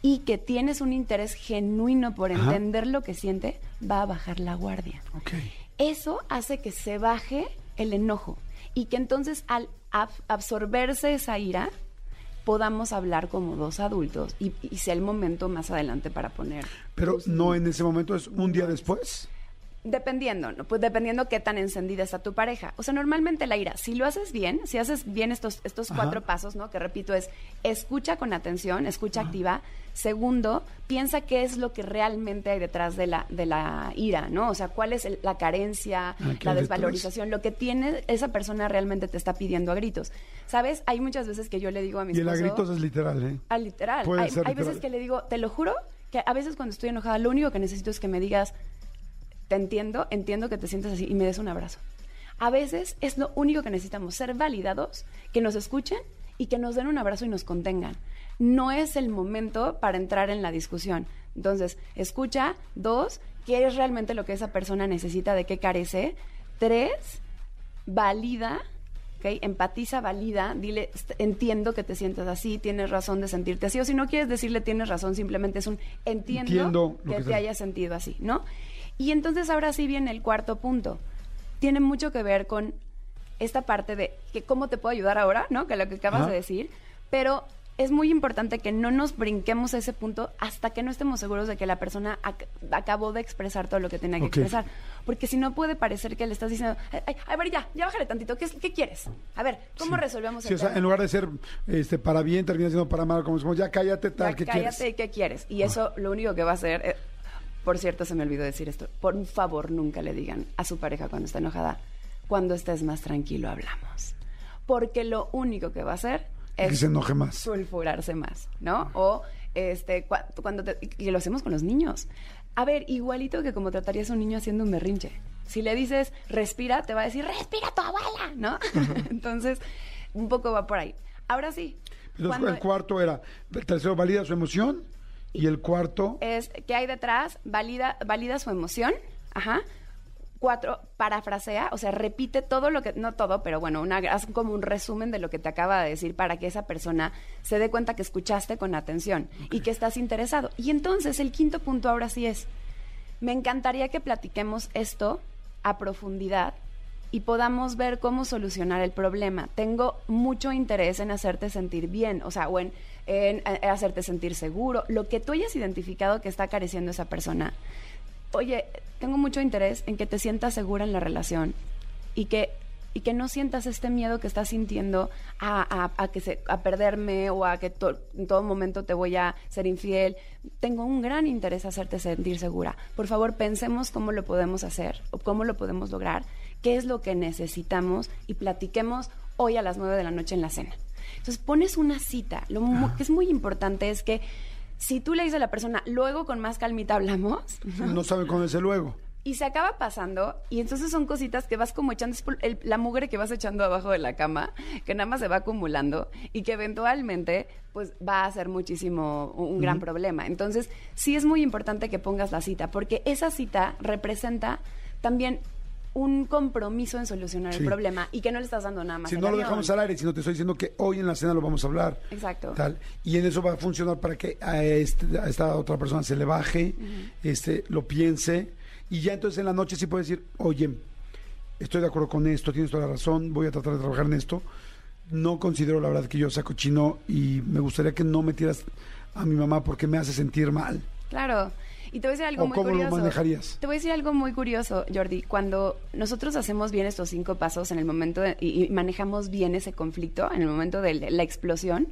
y que tienes un interés genuino por Ajá. entender lo que siente, va a bajar la guardia. Ok. Eso hace que se baje el enojo y que entonces al ab- absorberse esa ira podamos hablar como dos adultos y, y sea el momento más adelante para poner. Pero no en ese momento, es un día después. Dependiendo, ¿no? Pues dependiendo qué tan encendida está tu pareja. O sea, normalmente la ira, si lo haces bien, si haces bien estos, estos Ajá. cuatro pasos, ¿no? Que repito, es escucha con atención, escucha activa. Segundo, piensa qué es lo que realmente hay detrás de la, de la ira, ¿no? O sea, cuál es el- la carencia, Ah, ¿qué hay la desvalorización, lo que tiene esa persona realmente te está pidiendo a gritos. ¿Sabes? Hay muchas veces que yo le digo a mi Y el a gritos es literal, ¿eh? Ah, literal. Puede hay ser hay literal. veces que le digo, te lo juro, que a veces cuando estoy enojada, lo único que necesito es que me digas, te entiendo, entiendo que te sientes así y me des un abrazo. A veces es lo único que necesitamos, ser validados, que nos escuchen y que nos den un abrazo y nos contengan. No es el momento para entrar en la discusión. Entonces, escucha. Dos, ¿qué es realmente lo que esa persona necesita? ¿De qué carece? Tres, valida, ¿ok? Empatiza, valida, dile, "Est- entiendo que te sientas así, tienes razón de sentirte así, o si no quieres decirle tienes razón, simplemente es un entiendo, que, que te sea. hayas sentido así, ¿no? Y entonces ahora sí viene el cuarto punto. Tiene mucho que ver con esta parte de que cómo te puedo ayudar ahora, ¿no? Que lo que acabas Ajá. de decir, pero es muy importante que no nos brinquemos a ese punto hasta que no estemos seguros de que la persona ac- acabó de expresar todo lo que tenía que expresar. Porque si no puede parecer que le estás diciendo, "Ay, ay, a ver, ya, ya bájale tantito, ¿qué, qué quieres? A ver, ¿cómo Sí. resolvemos Sí, el o sea, tema? en lugar de ser este, para bien, termina siendo para mal, como decimos, ya cállate, tal, Ya ¿qué cállate, quieres? ¿qué quieres? Y eso lo único que va a hacer, eh, por cierto, se me olvidó decir esto, por favor nunca le digan a su pareja cuando está enojada, cuando estés más tranquilo hablamos. Porque lo único que va a hacer Que es se enoje más. sulfurarse más, ¿no? O este cua- cuando te- y lo hacemos con los niños. A ver, igualito que como tratarías a un niño haciendo un berrinche. Si le dices respira, te va a decir respira tu abuela, ¿no? Entonces, un poco va por ahí. Ahora sí. Entonces, cuando- el cuarto era, el tercero valida su emoción y el cuarto, es qué hay detrás, valida, valida su emoción, ajá. Cuatro, parafrasea, o sea, repite todo lo que, no todo, pero bueno, una, haz como un resumen de lo que te acaba de decir para que esa persona se dé cuenta que escuchaste con atención y que estás interesado. Y entonces el quinto punto ahora sí es, me encantaría que platiquemos esto a profundidad y podamos ver cómo solucionar el problema. Tengo mucho interés en hacerte sentir bien, o sea, o en, en, hacerte sentir seguro, lo que tú hayas identificado que está careciendo esa persona. Oye, tengo mucho interés en que te sientas segura en la relación y que y que no sientas este miedo que estás sintiendo a, a- que a perderme o a que en todo momento te voy a ser infiel. Tengo un gran interés en hacerte sentir segura. Por favor, pensemos cómo lo podemos hacer o cómo lo podemos lograr, qué es lo que necesitamos y platiquemos hoy a las nueve de la noche en la cena. Entonces pones una cita. Lo mu- que es muy importante es que si tú le dices a la persona, luego con más calmita hablamos, no saben con ese luego. y se acaba pasando, y entonces son cositas que vas como echando, es el- la mugre que vas echando abajo de la cama, que nada más se va acumulando y que eventualmente pues va a ser muchísimo, un, un gran problema. Entonces, sí es muy importante que pongas la cita, porque esa cita representa también un compromiso en solucionar Sí. el problema y que no le estás dando nada más Si no lo dejamos al aire, sino te estoy diciendo que hoy en la cena lo vamos a hablar. Exacto. Tal. Y en eso va a funcionar para que a, este- a esta otra persona se le baje, este, lo piense. Y ya entonces en la noche sí puede decir, oye, estoy de acuerdo con esto, tienes toda la razón, voy a tratar de trabajar en esto. No considero la verdad que yo sea cochino y me gustaría que no metieras a mi mamá porque me hace sentir mal. Claro. Y te voy a decir algo ¿O muy cómo lo curioso. manejarías? Te voy a decir algo muy curioso, Jordi. Cuando nosotros hacemos bien estos cinco pasos en el momento de- y, y manejamos bien ese conflicto, en el momento de la explosión,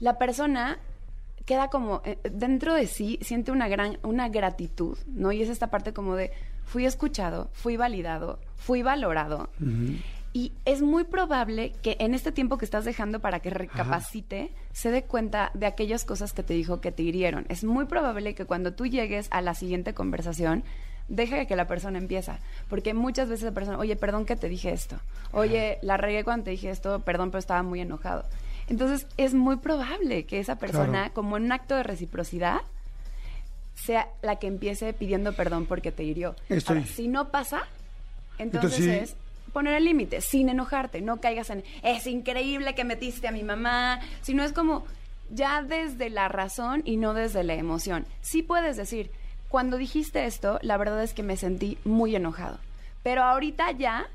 la persona queda como eh, dentro de sí siente una gran una gratitud, ¿no? Y es esta parte como de fui escuchado, fui validado, fui valorado. Y es muy probable que en este tiempo que estás dejando para que recapacite, se dé cuenta de aquellas cosas que te dijo que te hirieron. Es muy probable que cuando tú llegues a la siguiente conversación, deje que la persona empieza. Porque muchas veces la persona, oye, perdón que te dije esto. Oye, la regué cuando te dije esto, perdón, pero estaba muy enojado. Entonces, es muy probable que esa persona, Claro. como en un acto de reciprocidad, sea la que empiece pidiendo perdón porque te hirió. Estoy- Ahora, si no pasa, entonces, Entonces, sí. es poner el límite, sin enojarte, no caigas en, es increíble que metiste a mi mamá, sino es como ya desde la razón y no desde la emoción. Sí puedes decir, cuando dijiste esto, la verdad es que me sentí muy enojado, pero ahorita ya...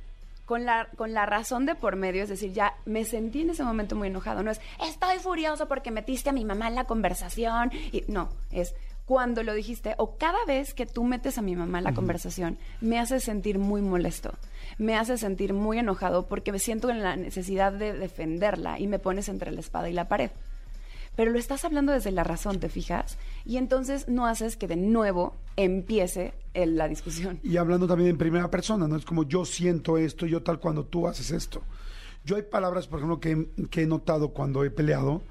Con la, con la razón de por medio, es decir, ya me sentí en ese momento muy enojado. No es, estoy furioso porque metiste a mi mamá en la conversación. Y, no, es cuando lo dijiste o cada vez que tú metes a mi mamá en la conversación, me hace sentir muy molesto, me hace sentir muy enojado porque me siento en la necesidad de defenderla y me pones entre la espada y la pared. Pero lo estás hablando desde la razón, ¿te fijas? Y entonces no haces que de nuevo empiece el- la discusión. Y hablando también en primera persona, ¿no? Es como yo siento esto, yo tal cuando tú haces esto. Yo hay palabras, por ejemplo, que, que he notado cuando he peleado,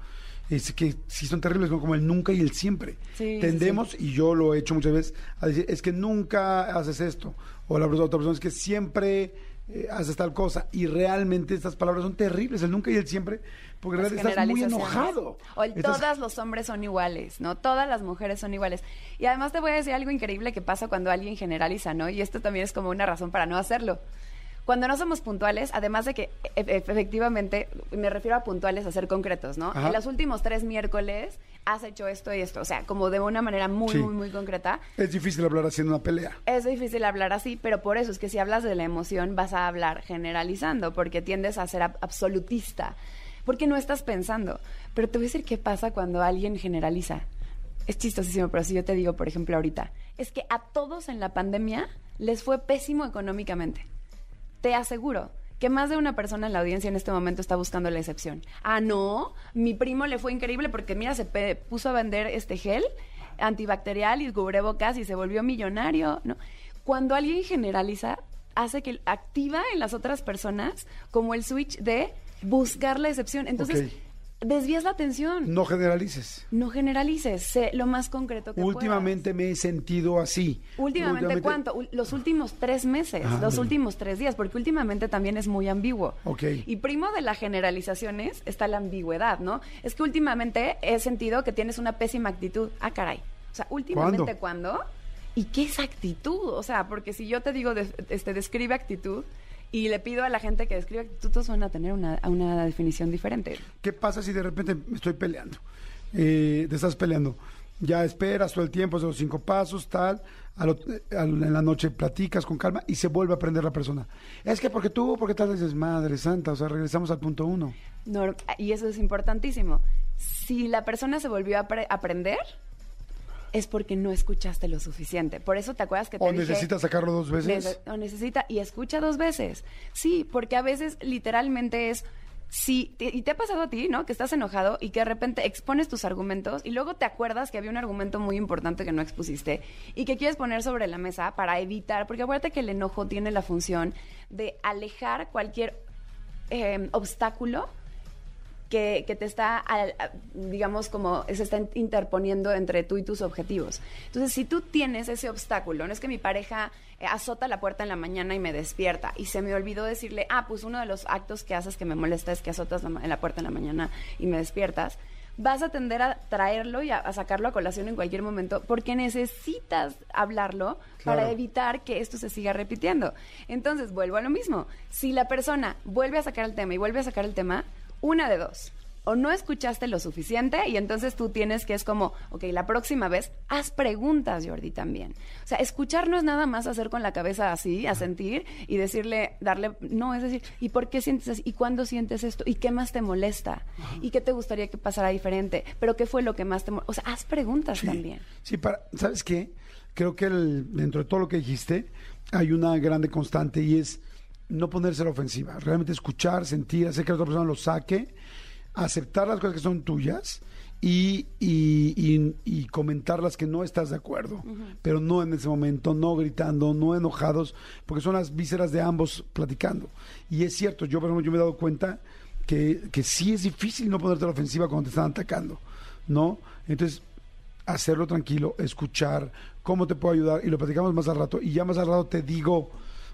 es que sí son terribles, ¿no? como el nunca y el siempre. Sí, sí, Tendemos, y yo lo he hecho muchas veces, a decir, es que nunca haces esto. O la otra persona es que siempre eh, haces tal cosa. Y realmente estas palabras son terribles, el nunca y el siempre, porque en Las realidad estás muy enojado. O el Estás- todas los hombres son iguales, ¿no? Todas las mujeres son iguales. Y además te voy a decir algo increíble que pasa cuando alguien generaliza, ¿no? Y esto también es como una razón para no hacerlo. Cuando no somos puntuales, además de que e- e- efectivamente, me refiero a puntuales, a ser concretos, ¿no? Ajá. En los últimos tres miércoles has hecho esto y esto, o sea, como de una manera muy, Sí. muy, muy concreta. Es difícil hablar haciendo una pelea. Es difícil hablar así, pero por eso es que si hablas de la emoción vas a hablar generalizando, porque tiendes a ser ab- absolutista, porque no estás pensando. Pero te voy a decir qué pasa cuando alguien generaliza. Es chistosísimo, pero si yo te digo, por ejemplo, ahorita, es que a todos en la pandemia les fue pésimo económicamente. Te aseguro que más de una persona en la audiencia en este momento está buscando la excepción. Ah, no, mi primo le fue increíble porque mira, se puso a vender este gel antibacterial y cubrebocas y se volvió millonario, ¿no? Cuando alguien generaliza, hace que activa en las otras personas como el switch de buscar la excepción. Entonces. Desvías la atención. No generalices. No generalices, sé lo más concreto que Últimamente me he sentido así. Últimamente, ¿cuánto? Los últimos tres meses, Ah, los últimos tres días, porque últimamente también es muy ambiguo. Ok. Y primo de las generalizaciones está la ambigüedad, ¿no? Es que últimamente he sentido que tienes una pésima actitud. Ah, caray. O sea, últimamente, ¿cuándo? ¿Y qué es actitud? O sea, porque si yo te digo, de- este, describe actitud y le pido a la gente que describa actitud, todos van a tener una, una definición diferente. ¿Qué pasa si de repente me estoy peleando? Eh, te estás peleando. Ya esperas todo el tiempo, haces los cinco pasos, tal. en la noche platicas con calma y se vuelve a aprender la persona. Es que porque tú, porque tal, dices, madre santa, o sea, regresamos al punto uno. Nor- y eso es importantísimo. Si la persona se volvió a apre- aprender, es porque no escuchaste lo suficiente. Por eso te acuerdas que te O dije... necesitas sacarlo dos veces. Nece- o necesita y escucha dos veces. Sí, porque a veces literalmente es sí, te- y te ha pasado a ti, ¿no? Que estás enojado y que de repente expones tus argumentos y luego te acuerdas que había un argumento muy importante que no expusiste y que quieres poner sobre la mesa para evitar, porque acuérdate que el enojo tiene la función de alejar cualquier eh, obstáculo que, que te está, digamos, como se está interponiendo entre tú y tus objetivos. Entonces, si tú tienes ese obstáculo, no es que mi pareja eh, azota la puerta en la mañana y me despierta y se me olvidó decirle, ah, pues uno de los actos que haces que me molesta es que azotas la, ma- en la puerta en la mañana y me despiertas, vas a tender a traerlo y a, a sacarlo a colación en cualquier momento porque necesitas hablarlo para evitar que esto se siga repitiendo. Entonces, vuelvo a lo mismo. Si la persona vuelve a sacar el tema y vuelve a sacar el tema, una de dos. O no escuchaste lo suficiente y entonces tú tienes que es como, ok, la próxima vez haz preguntas, Jordi, también. O sea, escuchar no es nada más hacer con la cabeza así, a sentir y decirle, darle, no, es decir, ¿y por qué sientes así? ¿Y cuándo sientes esto? ¿Y qué más te molesta? ¿Y qué te gustaría que pasara diferente? ¿Pero qué fue lo que más te molesta? O sea, haz preguntas Sí, también. Sí, para, ¿sabes qué? Creo que el- dentro de todo lo que dijiste hay una grande constante y es no ponerse a la ofensiva, realmente escuchar, sentir, hacer que la otra persona lo saque, aceptar las cosas que son tuyas y, y, y- y comentar las que no estás de acuerdo, pero no en ese momento, no gritando, no enojados, porque son las vísceras de ambos platicando. Y es cierto, yo, por ejemplo, yo me he dado cuenta que, que sí es difícil no ponerte a la ofensiva cuando te están atacando, ¿no? Entonces, hacerlo tranquilo, escuchar cómo te puedo ayudar y lo platicamos más al rato y ya más al rato te digo,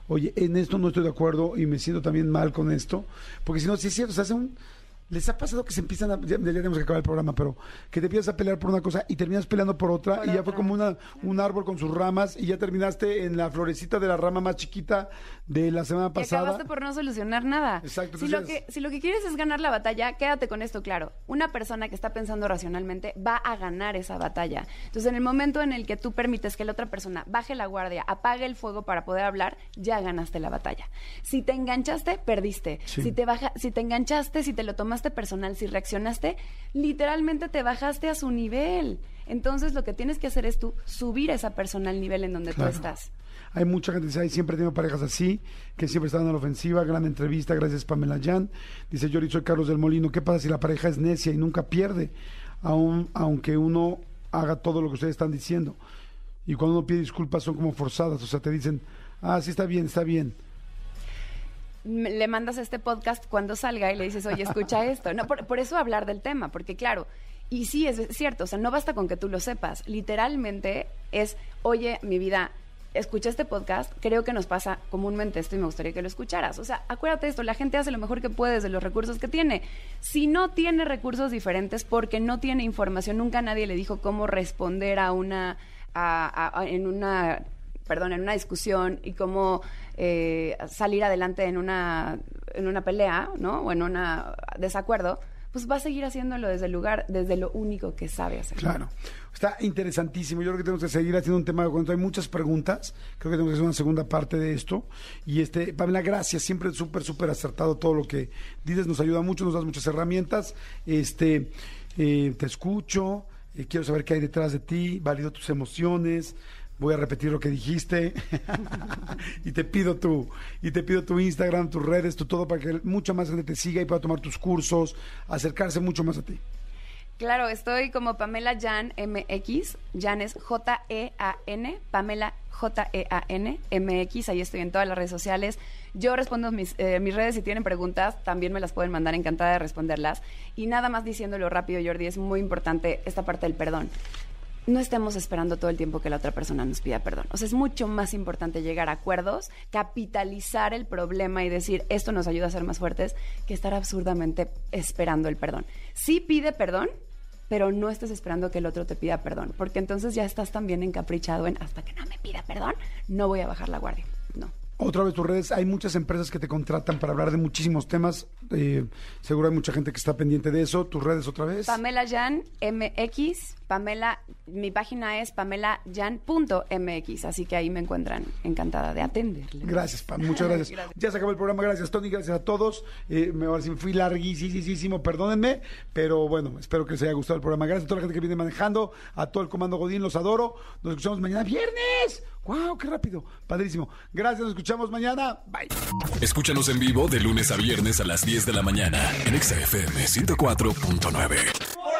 oye, en esto no estoy de acuerdo y me siento también mal con esto, porque si no, sí es cierto, se hace un... Les ha pasado que se empiezan a... Ya, ya tenemos que acabar el programa, pero que te empiezas a pelear por una cosa y terminas peleando por otra Por y ya fue como una, un árbol con sus ramas y ya terminaste en la florecita de la rama más chiquita de la semana Y pasada. acabaste por no solucionar nada. Exacto, Si lo, que, si lo que quieres es ganar la batalla, quédate con esto claro. Una persona que está pensando racionalmente va a ganar esa batalla. Entonces, en el momento en el que tú permites que la otra persona baje la guardia, apague el fuego para poder hablar, ya ganaste la batalla. Si te enganchaste, perdiste. Sí. Si, te baja, si te enganchaste, si te lo tomaste personal, si reaccionaste, literalmente te bajaste a su nivel. Entonces, lo que tienes que hacer es tú subir esa persona al nivel en donde Claro. tú estás. Hay mucha gente que dice, "Ay, siempre tengo parejas así, que siempre están en la ofensiva. Gran entrevista, gracias Pamela Jan. Dice Yori, soy Carlos del Molino. ¿Qué pasa si la pareja es necia y nunca pierde? Aun, aunque uno haga todo lo que ustedes están diciendo. Y cuando uno pide disculpas son como forzadas. O sea, te dicen, ah, sí está bien, está bien. Le mandas este podcast cuando salga y le dices, oye, escucha esto. No, por, por eso hablar del tema, porque claro, y sí es cierto, o sea, no basta con que tú lo sepas. Literalmente es, oye, mi vida, escucha este podcast, creo que nos pasa comúnmente esto y me gustaría que lo escucharas. O sea, acuérdate de esto, la gente hace lo mejor que puede de los recursos que tiene. Si no tiene recursos diferentes porque no tiene información, nunca nadie le dijo cómo responder a una, a- en una perdón, en una discusión y cómo eh, salir adelante en una, en una pelea, ¿no? O en un desacuerdo, pues va a seguir haciéndolo desde el lugar, desde lo único que sabe hacer. Claro. Está interesantísimo. Yo creo que tenemos que seguir haciendo un tema cuando hay muchas preguntas. Creo que tenemos que hacer una segunda parte de esto. Y este, Pamela, gracias. Siempre súper, súper acertado todo lo que dices. Nos ayuda mucho, nos das muchas herramientas. Este, eh, te escucho. eh, quiero saber qué hay detrás de ti. Valido tus emociones. Voy a repetir lo que dijiste y te pido tu y te pido tu Instagram, tus redes, tu todo para que mucha más gente te siga y pueda tomar tus cursos, acercarse mucho más a ti. Claro, estoy como Pamela Jan MX, Jan es J-E-A-N, Pamela J-E-A-N MX, ahí estoy en todas las redes sociales. Yo respondo mis, eh, mis redes, si tienen preguntas, también me las pueden mandar, encantada de responderlas. Y nada más diciéndolo rápido, Jordi, es muy importante esta parte del perdón. No estemos esperando todo el tiempo que la otra persona nos pida perdón. O sea, es mucho más importante llegar a acuerdos, capitalizar el problema y decir, esto nos ayuda a ser más fuertes, que estar absurdamente esperando el perdón. Sí pide perdón, pero no estés esperando que el otro te pida perdón, porque entonces ya estás también encaprichado en hasta que no me pida perdón, no voy a bajar la guardia. No. Otra vez tus redes, hay muchas empresas que te contratan para hablar de muchísimos temas. eh, seguro hay mucha gente que está pendiente de eso. Tus redes otra vez. Pamela Jan MX, Pamela, mi página es pamelajan.mx, así que ahí me encuentran encantada de atenderle. Gracias, Pam. Muchas gracias. Gracias. Ya se acabó el programa. Gracias, Tony. Gracias a todos. Eh, me, fui larguísimo, perdónenme. Pero bueno, espero que les haya gustado el programa. Gracias a toda la gente que viene manejando, a todo el comando Godín, los adoro. Nos escuchamos mañana viernes. ¡Wow! ¡Qué rápido! Padrísimo. Gracias, nos escuchamos mañana. Bye. Escúchanos en vivo de lunes a viernes a las 10 de la mañana en Exa FM 104.9.